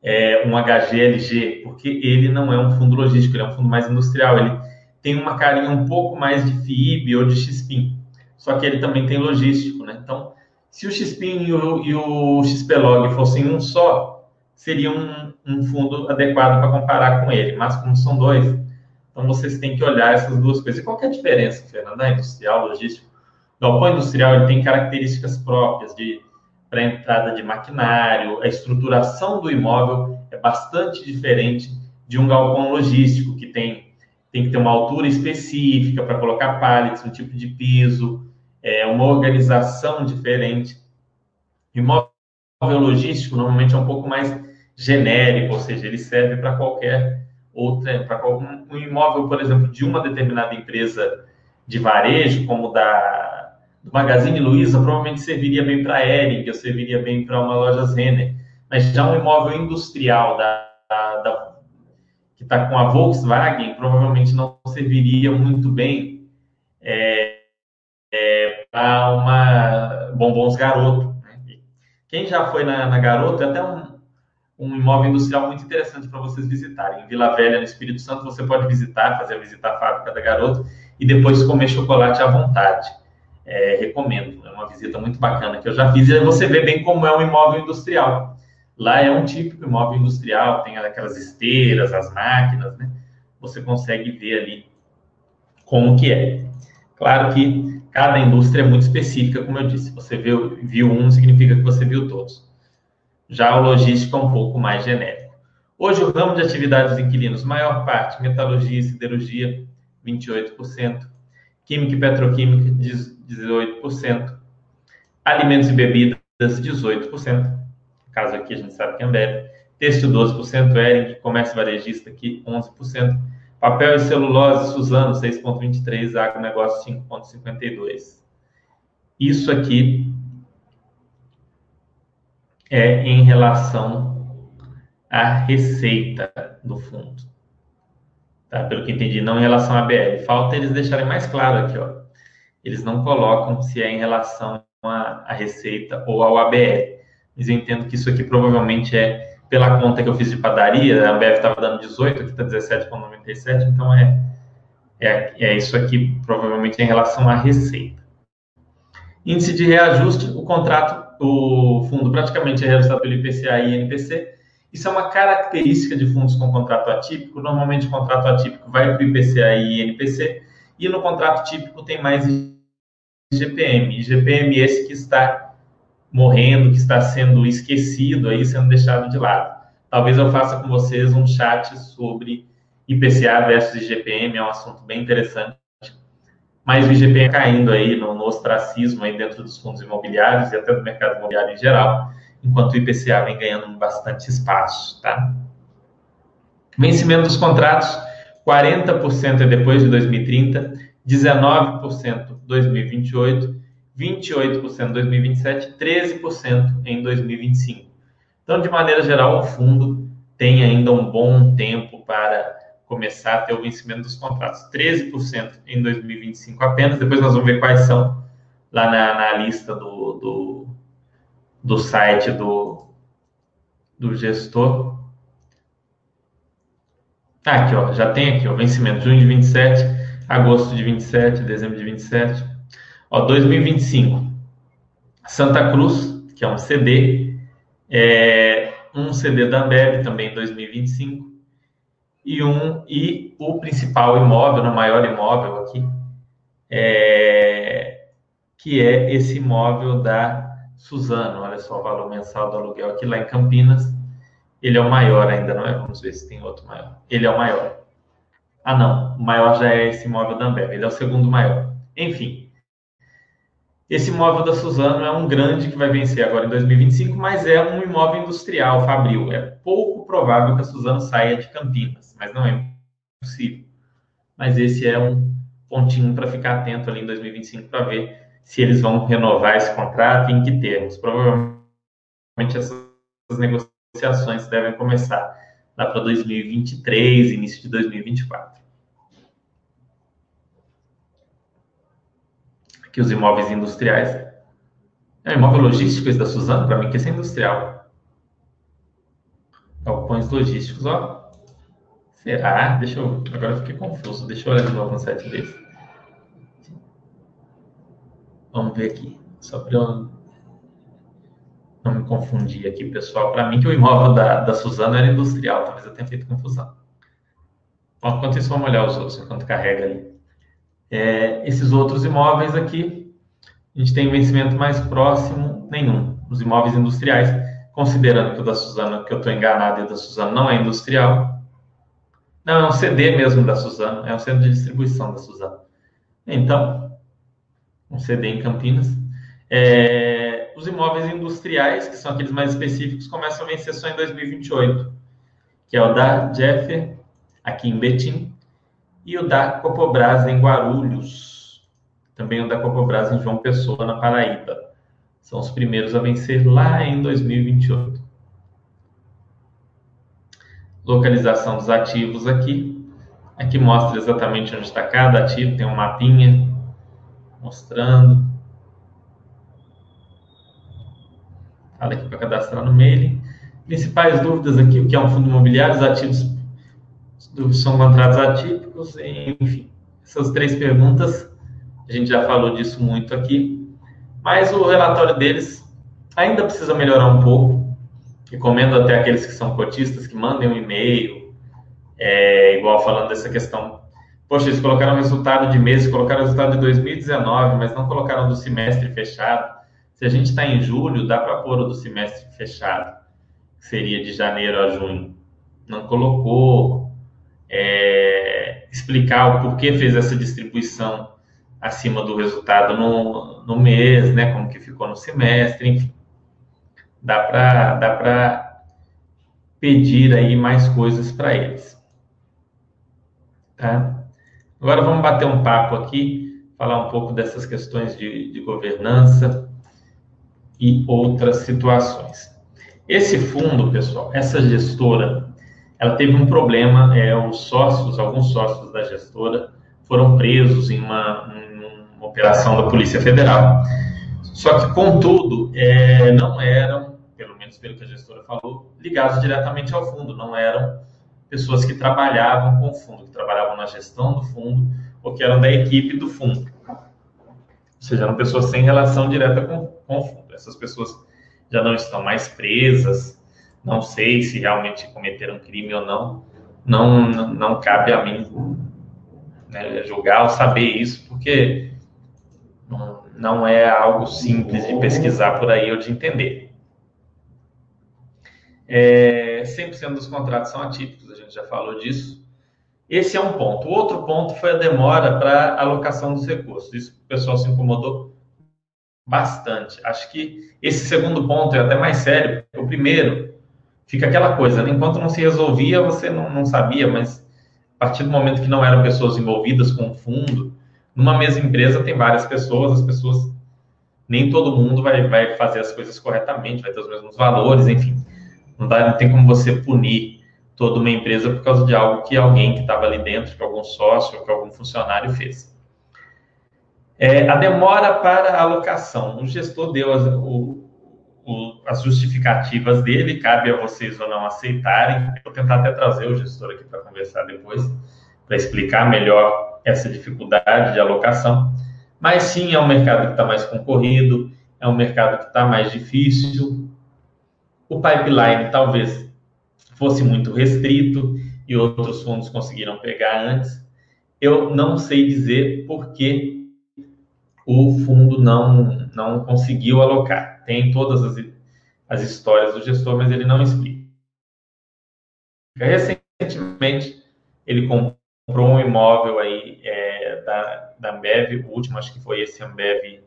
é, um HGLG, porque ele não é um fundo logístico, ele é um fundo mais industrial. Ele tem uma carinha um pouco mais de FIIB ou de XPIN, só que ele também tem logístico, né? Então, se o XPIN e o, e o XPlog fossem um só, seria um, um fundo adequado para comparar com ele, mas como são dois, Então, vocês têm que olhar essas duas coisas. E qual é a diferença, Fernanda, industrial, logístico? Galpão industrial ele tem características próprias de para entrada de maquinário, a estruturação do imóvel é bastante diferente de um galpão logístico, que tem, tem que ter uma altura específica para colocar pallets, um tipo de piso, é, uma organização diferente. Imóvel logístico normalmente é um pouco mais genérico, ou seja, ele serve para qualquer outra, para um imóvel, por exemplo, de uma determinada empresa de varejo, como da do Magazine Luiza, provavelmente serviria bem para a ou serviria bem para uma loja Renner, mas já um imóvel industrial da, da, da que está com a Volkswagen, provavelmente não serviria muito bem é, é, para uma Bombons Garoto. Né? Quem já foi na, na Garoto, é até um, um imóvel industrial muito interessante para vocês visitarem. Em Vila Velha, no Espírito Santo, você pode visitar, fazer a visita à fábrica da Garoto e depois comer chocolate à vontade. É, recomendo, é uma visita muito bacana que eu já fiz e aí você vê bem como é um imóvel industrial. Lá é um típico imóvel industrial, tem aquelas esteiras, as máquinas, né? Você consegue ver ali como que é. Claro que cada indústria é muito específica, como eu disse. Você viu, viu um, significa que você viu todos. Já o logístico é um pouco mais genérico. Hoje, o ramo de atividades de inquilinos, maior parte, metalurgia e siderurgia, 28%, química e petroquímica, 18%, alimentos e bebidas, 18%, no caso aqui a gente sabe que é Ambev, têxtil, 12%, Ering, comércio varejista aqui, 11%, papel e celulose, Suzano, 6,23%, agronegócio, 5,52%. Isso aqui é em relação à receita do fundo. Tá? Pelo que entendi, não em relação à BL. Falta eles deixarem mais claro aqui, ó. Eles não colocam se é em relação à, à receita ou ao ABL. Mas eu entendo que isso aqui provavelmente é pela conta que eu fiz de padaria, a Ambev estava dando 18, aqui está 17,97, então é, é, é isso aqui provavelmente em relação à receita. Índice de reajuste, o contrato o fundo praticamente é realizado pelo IPCA e INPC. Isso é uma característica de fundos com contrato atípico. Normalmente, o contrato atípico vai para o IPCA e INPC, e no contrato típico tem mais IGPM. IGPM esse que está morrendo, que está sendo esquecido, aí sendo deixado de lado. Talvez eu faça com vocês um chat sobre IPCA versus IGPM, é um assunto bem interessante mas o IGPM caindo aí no, no ostracismo aí dentro dos fundos imobiliários e até do mercado imobiliário em geral, enquanto o IPCA vem ganhando bastante espaço, tá? Vencimento dos contratos, 40% é depois de 2030, 19% 2028, 28% 2027, 13% em 2025. Então, de maneira geral, o fundo tem ainda um bom tempo para começar a ter o vencimento dos contratos. 13% em 2025 apenas, depois nós vamos ver quais são lá na, na lista do, do, do site do, do gestor. Ah, aqui, ó, já tem aqui, ó, vencimento junho de 27, agosto de 27, dezembro de 27. Ó, 2025, Santa Cruz, que é um CD, é, um CD da Ambev também em 2025, e um e o principal imóvel, o maior imóvel aqui, é, que é esse imóvel da Suzano. Olha só o valor mensal do aluguel aqui lá em Campinas. Ele é o maior ainda, não é? Vamos ver se tem outro maior. Ele é o maior. Ah, não. O maior já é esse imóvel da Ambev. Ele é o segundo maior. Enfim, esse imóvel da Suzano é um grande que vai vencer agora em 2025, mas é um imóvel industrial, fabril. É pouco provável que a Suzano saia de Campinas, mas não é impossível. Mas esse é um pontinho para ficar atento ali em 2025 para ver se eles vão renovar esse contrato e em que termos. Provavelmente essas negociações devem começar lá para 2023, início de 2024. Que os imóveis industriais. É imóvel logístico esse da Suzano, para mim, que esse é industrial. Galpões logísticos, ó. Será? Deixa eu. Agora eu fiquei confuso. Deixa eu olhar de novo no site desse. Vamos ver aqui. Só para eu não me confundir aqui, pessoal. Para mim, que o imóvel da, da Suzano era industrial. Talvez eu tenha feito confusão. Enquanto isso, vamos olhar os outros, enquanto carrega ali. É, esses outros imóveis aqui, a gente tem vencimento mais próximo, nenhum. Os imóveis industriais, considerando que o da Suzana, que eu estou enganado e o da Suzana não é industrial. Não, é um CD mesmo da Suzana, é um centro de distribuição da Suzana. Então, um CD em Campinas. É, os imóveis industriais, que são aqueles mais específicos, começam a vencer só em 2028, que é o da Jeffer, aqui em Betim, e o da Copobras em Guarulhos, também o da Copobras em João Pessoa, na Paraíba. São os primeiros a vencer lá em 2028. Localização dos ativos aqui. Aqui mostra exatamente onde está cada ativo, tem um mapinha mostrando. Fala aqui para cadastrar no mailing. Principais dúvidas aqui, o que é um fundo imobiliário, os ativos são contratos atípicos, enfim. Essas três perguntas, a gente já falou disso muito aqui, mas o relatório deles ainda precisa melhorar um pouco. Recomendo até aqueles que são cotistas que mandem um e-mail, é, igual falando dessa questão. Poxa, eles colocaram resultado de mês, colocaram resultado de 2019, mas não colocaram do semestre fechado. Se a gente está em julho, dá para pôr o do semestre fechado, que seria de janeiro a junho. Não colocou é, explicar o porquê fez essa distribuição acima do resultado no, no mês, né, como que ficou no semestre, enfim. Dá para dá para pedir aí mais coisas para eles. Tá? Agora vamos bater um papo aqui, falar um pouco dessas questões de, de governança e outras situações. Esse fundo, pessoal, essa gestora, ela teve um problema, é, os sócios, alguns sócios da gestora, foram presos em uma, uma operação da Polícia Federal. Só que, contudo, é, não eram, pelo menos pelo que a gestora falou, ligados diretamente ao fundo, não eram pessoas que trabalhavam com o fundo, que trabalhavam na gestão do fundo ou que eram da equipe do fundo. Ou seja, eram pessoas sem relação direta com, com o fundo. Essas pessoas já não estão mais presas, não sei se realmente cometeram crime ou não. Não, não, cabe a mim né, julgar ou saber isso, porque não, não é algo simples de pesquisar por aí ou de entender. É, 100% dos contratos são atípicos, a gente já falou disso. Esse é um ponto. O outro ponto foi a demora para alocação dos recursos. Isso o pessoal se incomodou bastante. Acho que esse segundo ponto é até mais sério. O primeiro fica aquela coisa, né? enquanto não se resolvia, você não, não sabia, mas a partir do momento que não eram pessoas envolvidas com o fundo, numa mesma empresa tem várias pessoas, as pessoas, nem todo mundo vai, vai fazer as coisas corretamente, vai ter os mesmos valores, enfim. Não, dá, não tem como você punir toda uma empresa por causa de algo que alguém que estava ali dentro, que algum sócio, que algum funcionário fez. É, a demora para a alocação. O gestor deu as, o, o, as justificativas dele, cabe a vocês ou não aceitarem. vou tentar até trazer o gestor aqui para conversar depois, para explicar melhor essa dificuldade de alocação. Mas sim, é um mercado que está mais concorrido, é um mercado que está mais difícil. O pipeline talvez fosse muito restrito e outros fundos conseguiram pegar antes. Eu não sei dizer por que o fundo não, não conseguiu alocar tem todas as, as histórias do gestor, mas ele não explica. Recentemente, ele comprou um imóvel aí é, da, da Ambev, o último acho que foi esse Ambev,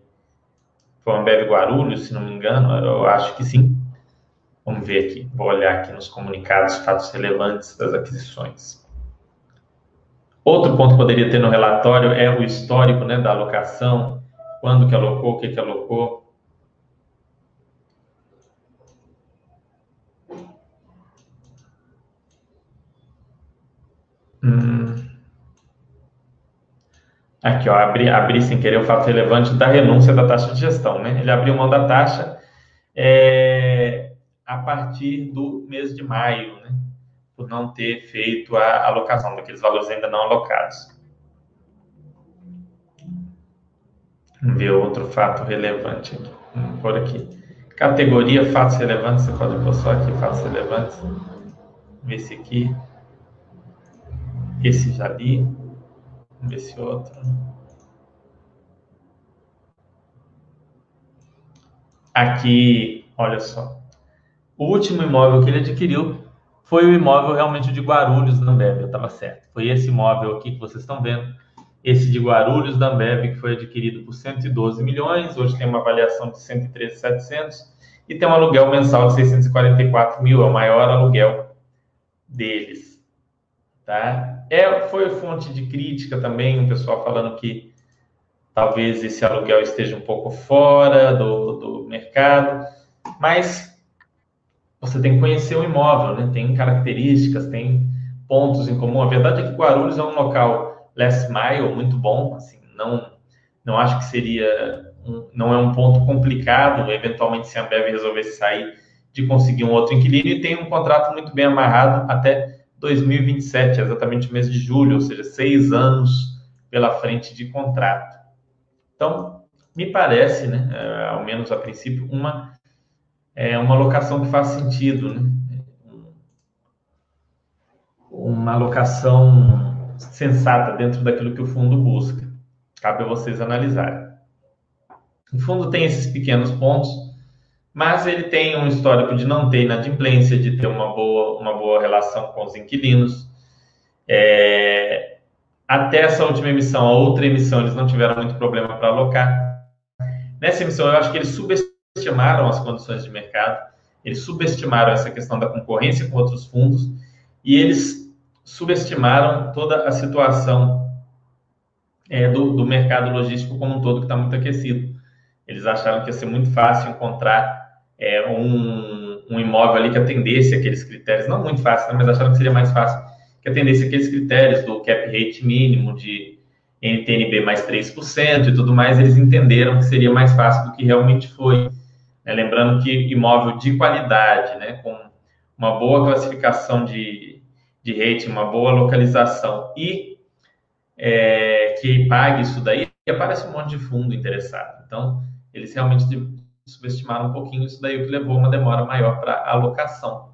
foi o Ambev Guarulhos, se não me engano, eu acho que sim. Vamos ver aqui, vou olhar aqui nos comunicados, fatos relevantes das aquisições. Outro ponto que poderia ter no relatório é o histórico né, da alocação, quando que alocou, o que que alocou. Hum. Aqui, ó, abri, abri sem querer o fato relevante da renúncia da taxa de gestão, né? Ele abriu mão da taxa é, a partir do mês de maio, né? Por não ter feito a alocação daqueles valores ainda não alocados. Vamos ver outro fato relevante aqui. Vamos por aqui. Categoria fatos relevantes, você pode pôr só aqui fatos relevantes. Ver esse aqui. Esse já li. Vamos ver esse outro. Aqui, olha só. O último imóvel que ele adquiriu foi o imóvel realmente de Guarulhos da Ambev, eu estava certo. Foi esse imóvel aqui que vocês estão vendo, esse de Guarulhos da Ambev, que foi adquirido por 112 milhões, hoje tem uma avaliação de 113,700 e tem um aluguel mensal de 644 mil, é o maior aluguel deles. Tá? É, foi fonte de crítica também, o pessoal falando que talvez esse aluguel esteja um pouco fora do, do mercado, mas você tem que conhecer o imóvel, né? tem características, tem pontos em comum. A verdade é que Guarulhos é um local last mile muito bom, assim, não, não acho que seria, um, não é um ponto complicado, eventualmente se a Ambev resolvesse sair, de conseguir um outro inquilino e tem um contrato muito bem amarrado até 2027, exatamente o mês de julho, ou seja, seis anos pela frente de contrato. Então, me parece, né, é, ao menos a princípio, uma é uma alocação que faz sentido, né? Uma alocação sensata dentro daquilo que o fundo busca. Cabe a vocês analisarem. O fundo tem esses pequenos pontos, mas ele tem um histórico de não ter inadimplência, de ter uma boa, uma boa relação com os inquilinos. É, até essa última emissão, a outra emissão, eles não tiveram muito problema para alocar. Nessa emissão, eu acho que eles subestimaram as condições de mercado, eles subestimaram essa questão da concorrência com outros fundos e eles subestimaram toda a situação é, do, do, mercado logístico como um todo, que está muito aquecido. Eles acharam que ia ser muito fácil encontrar é, um, um, imóvel ali que atendesse aqueles critérios, não muito fácil, né, mas acharam que seria mais fácil que atendesse aqueles critérios do cap rate mínimo, de NTNB mais 3% e tudo mais, eles entenderam que seria mais fácil do que realmente foi. Né? Lembrando que imóvel de qualidade, né? com uma boa classificação de, de rating, uma boa localização e é, que pague isso daí, aparece um monte de fundo interessado. Então, eles realmente subestimaram um pouquinho isso daí, o que levou uma demora maior para alocação.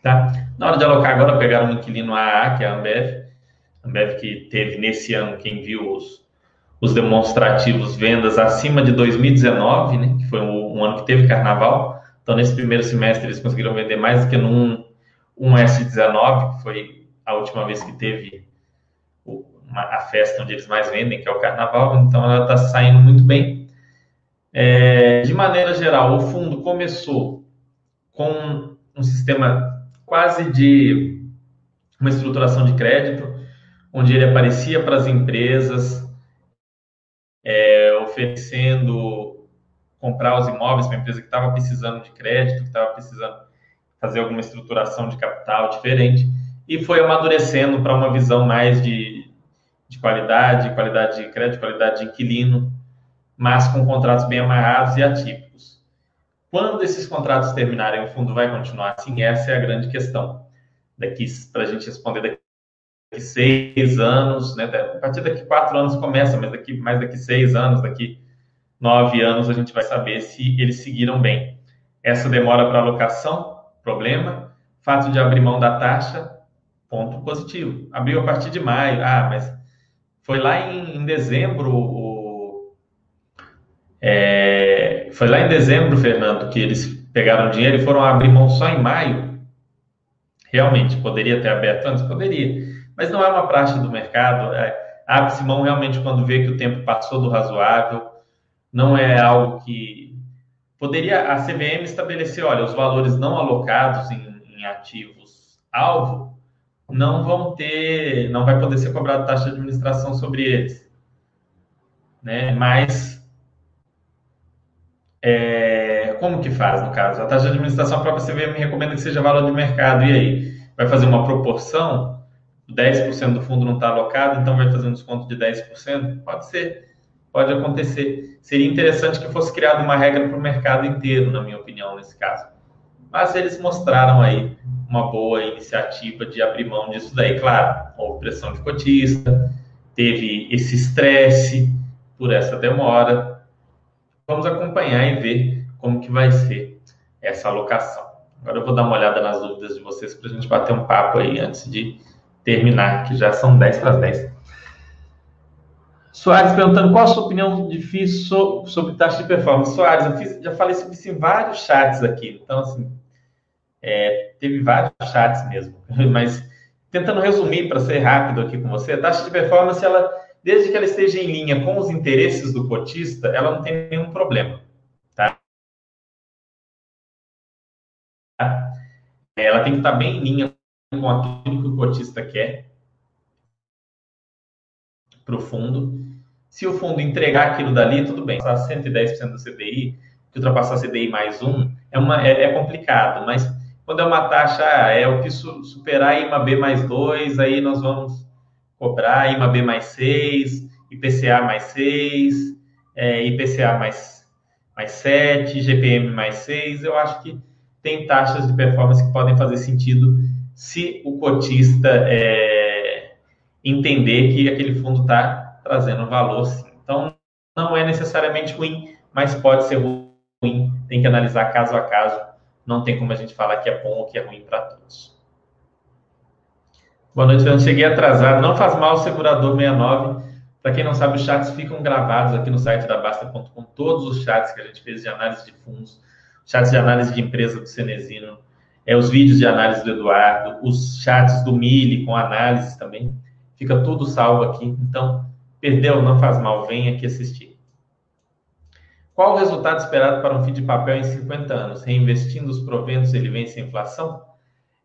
Tá? Na hora de alocar agora, pegaram um inquilino AA, que é a Ambev, Ambev que teve nesse ano, quem viu os, os demonstrativos vendas acima de 2019, né, que foi um, um, ano que teve carnaval. Então, nesse primeiro semestre, eles conseguiram vender mais do que num um S19, que foi a última vez que teve uma, a festa onde eles mais vendem, que é o carnaval. Então, ela está saindo muito bem. É, de maneira geral, o fundo começou com um sistema quase de uma estruturação de crédito, onde ele aparecia para as empresas é, oferecendo comprar os imóveis para a empresa que estava precisando de crédito, que estava precisando fazer alguma estruturação de capital diferente, e foi amadurecendo para uma visão mais de, de qualidade, qualidade de crédito, qualidade de inquilino, mas com contratos bem amarrados e atípicos. Quando esses contratos terminarem, o fundo vai continuar assim? Essa é a grande questão. Daqui, para a gente responder daqui seis anos, né? A partir daqui quatro anos começa, mas daqui mais daqui seis anos, daqui nove anos a gente vai saber se eles seguiram bem. Essa demora para alocação, problema. Fato de abrir mão da taxa, ponto positivo. Abriu a partir de maio, ah, mas foi lá em, em dezembro é, foi lá em dezembro, Fernando, que eles pegaram dinheiro e foram abrir mão só em maio. Realmente, poderia ter aberto antes? Poderia mas não é uma praxe do mercado. É, Abre-se mão realmente quando vê que o tempo passou do razoável, não é algo que. Poderia a CVM estabelecer: olha, os valores não alocados em, em ativos alvo não vão ter, não vai poder ser cobrado taxa de administração sobre eles. Né? Mas é, como que faz no caso? A taxa de administração própria CVM recomenda que seja valor de mercado. E aí? Vai fazer uma proporção 10% do fundo não está alocado, então vai fazer um desconto de 10%? Pode ser, pode acontecer. Seria interessante que fosse criada uma regra para o mercado inteiro, na minha opinião, nesse caso. Mas eles mostraram aí uma boa iniciativa de abrir mão disso daí. Claro, houve pressão de cotista, teve esse estresse por essa demora. Vamos acompanhar e ver como que vai ser essa alocação. Agora eu vou dar uma olhada nas dúvidas de vocês para a gente bater um papo aí antes de terminar, que já são 10 para as 10. Soares perguntando qual a sua opinião difícil sobre taxa de performance. Soares, eu fiz, já falei sobre isso em vários chats aqui. Então, assim, é, teve vários chats mesmo. Mas, tentando resumir para ser rápido aqui com você, a taxa de performance, ela, desde que ela esteja em linha com os interesses do cotista, ela não tem nenhum problema. Tá? Ela tem que estar bem em linha com aquilo que o cotista quer para o fundo. Se o fundo entregar aquilo dali, tudo bem. Passar 110% do CDI, que ultrapassar CDI mais um, é, uma, é, é, complicado, mas quando é uma taxa, é o que su, superar IMA B mais 2, aí nós vamos cobrar IMA B mais 6, IPCA mais 6, é, IPCA mais, mais 7, GPM mais 6, eu acho que tem taxas de performance que podem fazer sentido se o cotista é, entender que aquele fundo está trazendo valor, sim. Então, não é necessariamente ruim, mas pode ser ruim. Tem que analisar caso a caso. Não tem como a gente falar que é bom ou que é ruim para todos. Boa noite, Fernando. Cheguei atrasado. Não faz mal, segurador 69. Para quem não sabe, os chats ficam gravados aqui no site da Basta.com. Todos os chats que a gente fez de análise de fundos, chats de análise de empresa do Cenezino, é, os vídeos de análise do Eduardo, os chats do Mili com análise também. Fica tudo salvo aqui. Então, perdeu, não faz mal, vem aqui assistir. Qual o resultado esperado para um FII de papel em 50 anos? Reinvestindo os proventos, ele vence a inflação?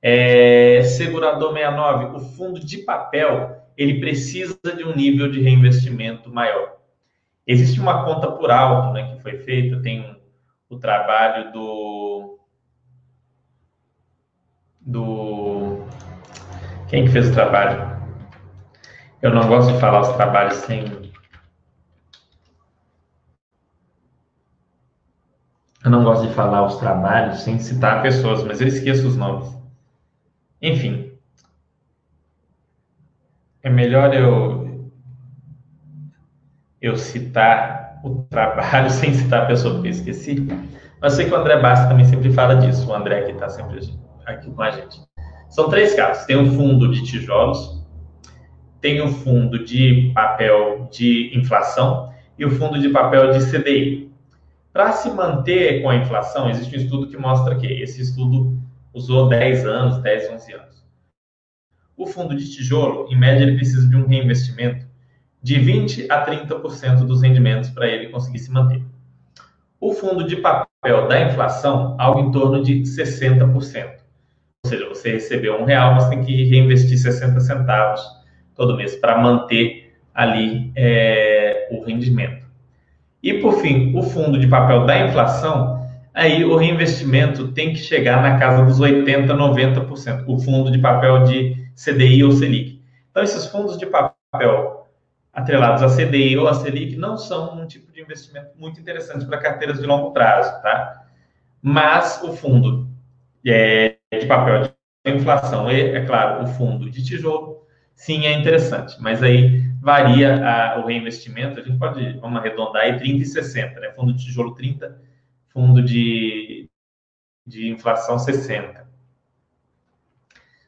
É, segurador 69, o fundo de papel, ele precisa de um nível de reinvestimento maior. Existe uma conta por alto, né, que foi feita, tem um, o trabalho do do. Quem que fez o trabalho? Eu não gosto de falar os trabalhos sem. Eu não gosto de falar os trabalhos sem citar pessoas, mas eu esqueço os nomes. Enfim. É melhor eu eu citar o trabalho sem citar a pessoa que eu esqueci. Mas sei que o André Basta também sempre fala disso. O André que está sempre aqui com a gente. São três casos. Tem um fundo de tijolos, tem o um fundo de papel de inflação e o fundo de papel de CDI. Para se manter com a inflação, existe um estudo que mostra que esse estudo usou 10 anos, 10, 11 anos. O fundo de tijolo, em média, ele precisa de um reinvestimento de 20 a 30% dos rendimentos para ele conseguir se manter. O fundo de papel da inflação, algo em torno de 60%. Ou seja, você recebeu um real, você tem que reinvestir 60 centavos todo mês para manter ali é, o rendimento. E por fim, o fundo de papel da inflação, aí o reinvestimento tem que chegar na casa dos 80, 90%, o fundo de papel de CDI ou Selic. Então, esses fundos de papel atrelados a CDI ou a Selic não são um tipo de investimento muito interessante para carteiras de longo prazo, tá? Mas o fundo é, de papel de inflação e, é claro, o fundo de tijolo, sim, é interessante. Mas aí varia a, o reinvestimento, a gente pode, vamos arredondar aí, 30 e 60, né? Fundo de tijolo 30, fundo de, de inflação 60.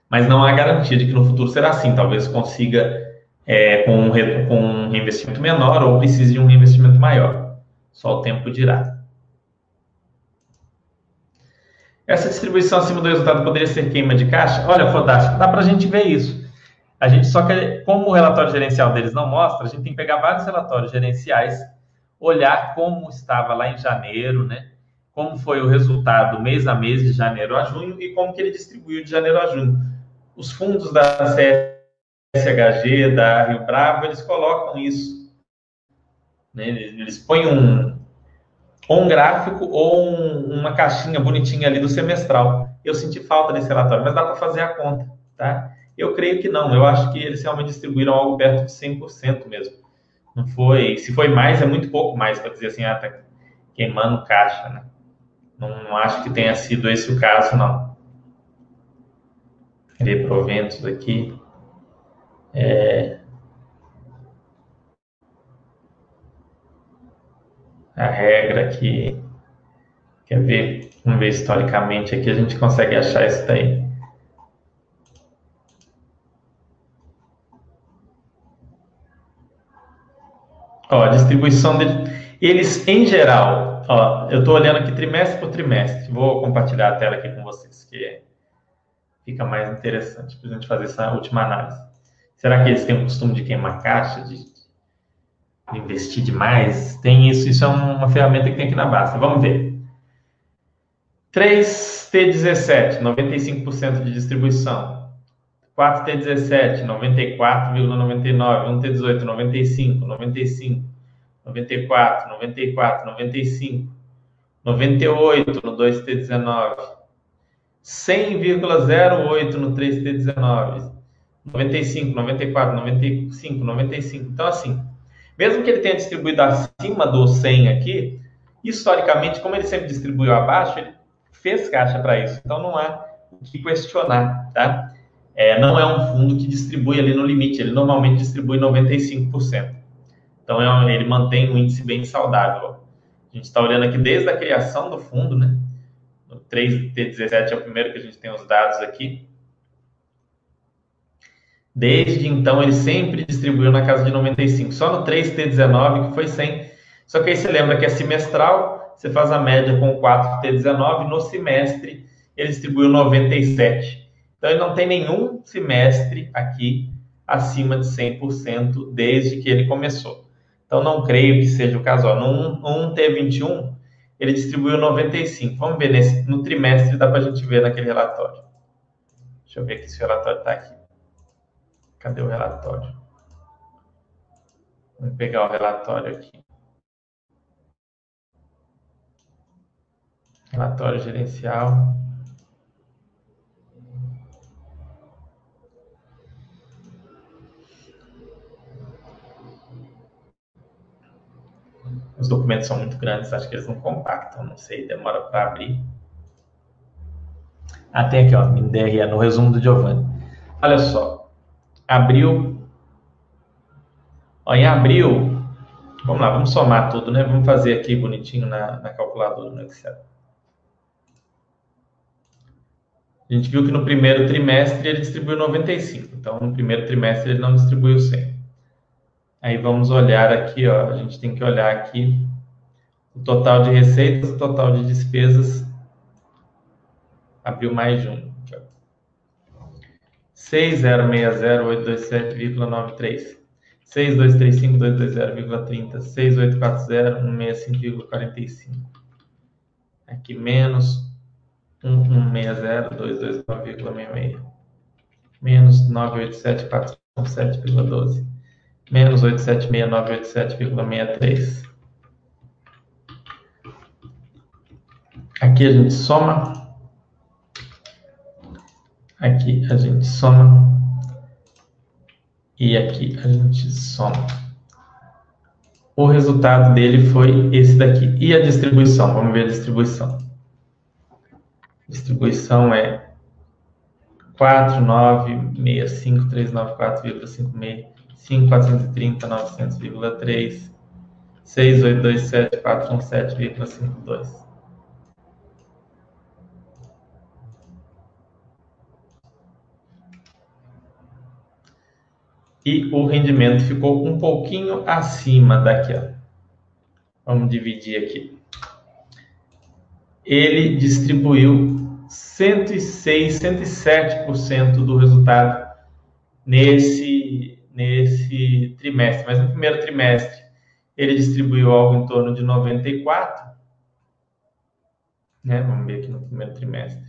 Mas não há garantia de que no futuro será assim. Talvez consiga é, com, um, com um reinvestimento menor ou precise de um reinvestimento maior. Só o tempo dirá. Essa distribuição acima do resultado poderia ser queima de caixa? Olha, fantástico, dá para a gente ver isso. A gente só que, como o relatório gerencial deles não mostra, a gente tem que pegar vários relatórios gerenciais, olhar como estava lá em janeiro, né? Como foi o resultado mês a mês de janeiro a junho e como que ele distribuiu de janeiro a junho. Os fundos da CSHG, da Rio Bravo, eles colocam isso. Né? Eles põem um, um gráfico ou um, uma caixinha bonitinha ali do semestral. Eu senti falta desse relatório, mas dá para fazer a conta, tá? Eu creio que não. Eu acho que eles realmente distribuíram algo perto de 100% mesmo. Não foi. Se foi mais, é muito pouco mais para dizer assim, ah, tá queimando caixa, né? Não acho que tenha sido esse o caso, não. Cadê proventos aqui? É... A regra que Quer ver? Vamos ver historicamente aqui, a gente consegue achar isso daí. Ó, distribuição de... Eles, em geral, ó, eu estou olhando aqui trimestre por trimestre. Vou compartilhar a tela aqui com vocês, que fica mais interessante para a gente fazer essa última análise. Será que eles têm o costume de queimar caixa, de, investir demais? Tem isso, isso é uma ferramenta que tem aqui na base. Vamos ver. 3T17, 95% de distribuição. 4T17, 94,99. 1T18, 95, 95, 94, 94, 95, 98 no 2T19, 100,08 no 3T19, 95, 94, 95, 95. Então, assim, mesmo que ele tenha distribuído acima do 100 aqui, historicamente, como ele sempre distribuiu abaixo, ele fez caixa para isso. Então não há o que questionar, tá? É, não é um fundo que distribui ali no limite, ele normalmente distribui 95%. Então é ele mantém um índice bem saudável. A gente está olhando aqui desde a criação do fundo, né? O 3T17 é o primeiro que a gente tem os dados aqui. Desde então, ele sempre distribuiu na casa de 95. Só no 3T19 que foi 100. Só que aí você lembra que é semestral, você faz a média com 4T19, no semestre ele distribuiu 97. Então ele não tem nenhum semestre aqui acima de 100% desde que ele começou. Então não creio que seja o caso. Ó, no 1T21 ele distribuiu 95. Vamos ver nesse, no trimestre dá para a gente ver naquele relatório. Deixa eu ver aqui se o relatório está aqui. Cadê o relatório? Vamos pegar o relatório aqui. Relatório gerencial. Os documentos são muito grandes, acho que eles não compactam, não sei, demora para abrir. Ah, tem aqui, ó, MINDRE, no resumo do Giovanni. Olha só, abril. Ó, em abril, vamos lá, vamos somar tudo, né? Vamos fazer aqui bonitinho na, na calculadora no Excel. A gente viu que no primeiro trimestre ele distribuiu 95, então no primeiro trimestre ele não distribuiu 100. Aí vamos olhar aqui, ó, a gente tem que olhar aqui o total de receitas, o total de despesas, abril mais junho. 6060.827,93 6235.220,30 6840.165,45 aqui menos 1160-229,66. Menos 987-417,12. Menos 876-987,63. Aqui a gente soma. Aqui a gente soma. E aqui a gente soma. O resultado dele foi esse daqui. E a distribuição? Vamos ver a distribuição. Distribuição é 4965394,56, 5430, 900,3, 6827417,52. E o rendimento ficou um pouquinho acima daquela. Vamos dividir aqui ele distribuiu 106, 107% do resultado nesse, nesse trimestre. Mas no primeiro trimestre ele distribuiu algo em torno de 94. Né? Vamos ver aqui no primeiro trimestre.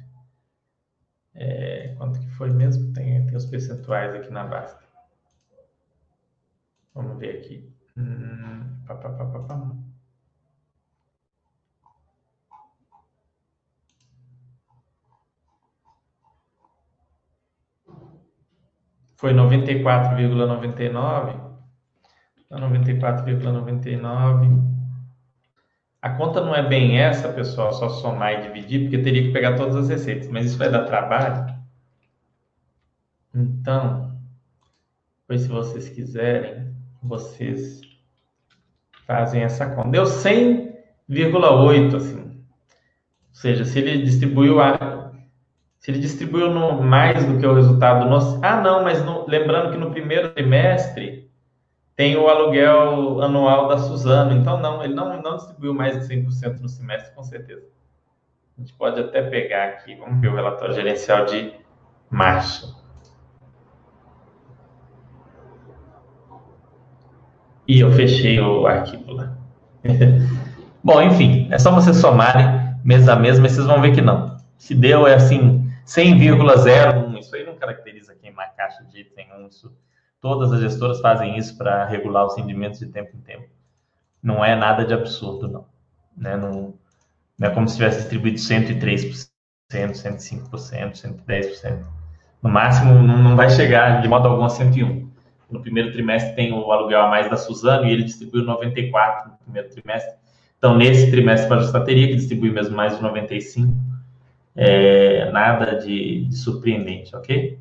É, quanto que foi mesmo? Tem, tem os percentuais aqui na base. Vamos ver aqui. Hum, pá, pá, pá, foi 94,99. 94,99. A conta não é bem essa, pessoal, só somar e dividir, porque teria que pegar todas as receitas, mas isso vai dar trabalho. Então, pois se vocês quiserem, vocês fazem essa conta. Deu 100,8, assim. Ou seja, se ele distribuiu a se ele distribuiu no, mais do que o resultado no, ah não, mas no, lembrando que no primeiro trimestre tem o aluguel anual da Suzano. Então, não, ele não, não distribuiu mais de 100% no semestre, com certeza. A gente pode até pegar aqui, vamos ver o relatório gerencial de março. E eu fechei o arquivo lá. Bom, enfim, é só vocês somarem mês a mês, mas vocês vão ver que não. Se deu é assim, 100,01, isso aí não caracteriza queimar caixa de jeito nenhum. Isso, todas as gestoras fazem isso para regular os rendimentos de tempo em tempo. Não é nada de absurdo, não. Né? Não, não é como se tivesse distribuído 103%, 105%, 110%. No máximo, não vai chegar de modo algum a 101. No primeiro trimestre tem o aluguel a mais da Suzano e ele distribuiu 94 no primeiro trimestre. Então, nesse trimestre, para a teria que distribuir mesmo mais de 95. É, nada de, de, surpreendente, ok?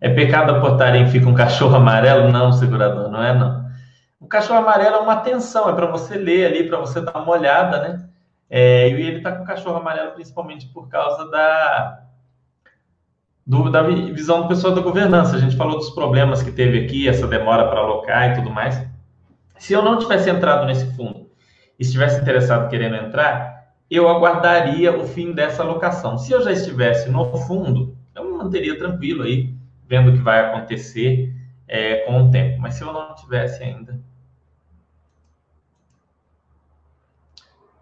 É pecado aportar em fica um cachorro amarelo? Não, segurador, não é não. O cachorro amarelo é uma atenção, é para você ler ali, para você dar uma olhada, né? É, e ele está com o cachorro amarelo principalmente por causa da, do, da visão do pessoal da governança. A gente falou dos problemas que teve aqui, essa demora para alocar e tudo mais. Se eu não tivesse entrado nesse fundo e estivesse interessado querendo entrar, eu aguardaria o fim dessa alocação. Se eu já estivesse no fundo, eu me manteria tranquilo aí, vendo o que vai acontecer é, com o tempo. Mas se eu não tivesse ainda,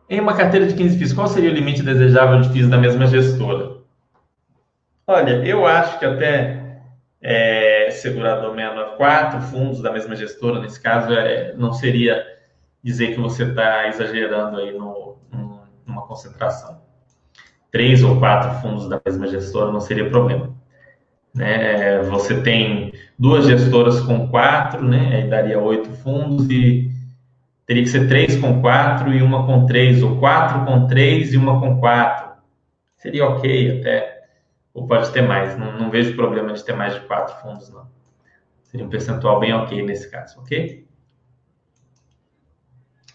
Em uma carteira de 15 FIIs, qual seria o limite desejável de FIIs da mesma gestora? Olha, eu acho que até é, segurador 694, fundos da mesma gestora, nesse caso, é, não seria dizer que você está exagerando aí no, concentração. Três ou quatro fundos da mesma gestora não seria problema. Né? Você tem duas gestoras com quatro, né? aí daria oito fundos e teria que ser três com quatro e uma com três, ou quatro com três e uma com quatro. Seria ok até, ou pode ter mais. Não, não vejo problema de ter mais de quatro fundos, não. Seria um percentual bem ok nesse caso, ok?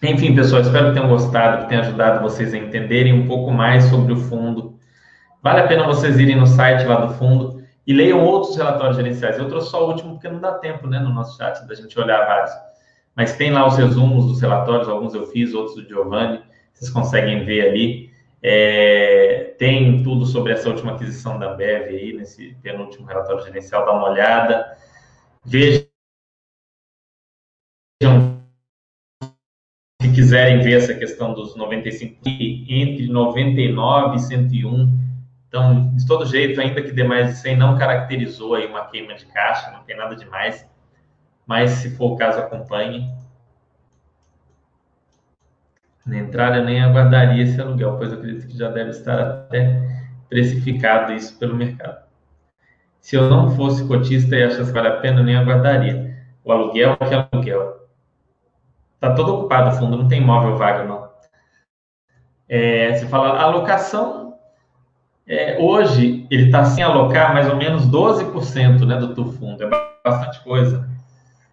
Enfim, pessoal, espero que tenham gostado, que tenha ajudado vocês a entenderem um pouco mais sobre o fundo. Vale a pena vocês irem no site lá do fundo e leiam outros relatórios gerenciais. Eu trouxe só o último porque não dá tempo, né, no nosso chat, da gente olhar vários mas tem lá os resumos dos relatórios, alguns eu fiz, outros do Giovanni, vocês conseguem ver ali. É, tem tudo sobre essa última aquisição da Ambev aí, nesse penúltimo relatório gerencial, dá uma olhada. Vejam quiserem ver essa questão dos 95, entre 99 e 101. Então, de todo jeito, ainda que dê mais de 100, não caracterizou aí uma queima de caixa, não tem nada demais mas se for o caso, acompanhe. Na entrada, nem aguardaria esse aluguel, pois acredito que já deve estar até precificado isso pelo mercado. Se eu não fosse cotista e achasse que vale a pena, nem aguardaria. O aluguel, que aluguel? Está todo ocupado o fundo, não tem imóvel vago, não. É, você fala, alocação, é, hoje ele está sem alocar mais ou menos 12% né, do fundo, é bastante coisa.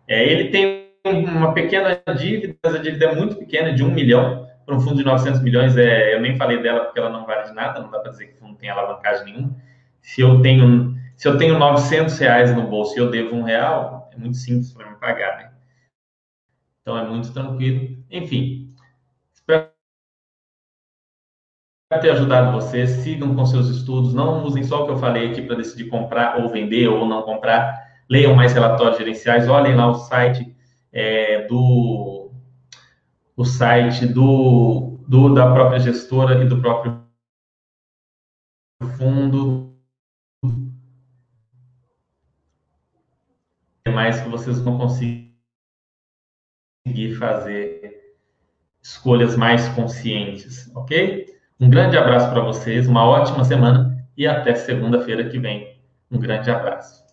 É, ele tem uma pequena dívida, mas a dívida é muito pequena, de um milhão, para um fundo de 900 milhões, é, eu nem falei dela porque ela não vale de nada, não dá para dizer que o fundo tem alavancagem nenhuma. Se eu tenho, se eu tenho 900 reais no bolso e eu devo um real, é muito simples para me pagar, né? Então é muito tranquilo. Enfim, espero ter ajudado vocês. Sigam com seus estudos, não usem só o que eu falei aqui para decidir comprar ou vender ou não comprar leiam mais relatórios gerenciais, olhem lá o site é, do o site do, do, da própria gestora e do próprio fundo. Mais que vocês vão conseguir fazer escolhas mais conscientes, ok? Um grande abraço para vocês, uma ótima semana e até segunda-feira que vem. Um grande abraço.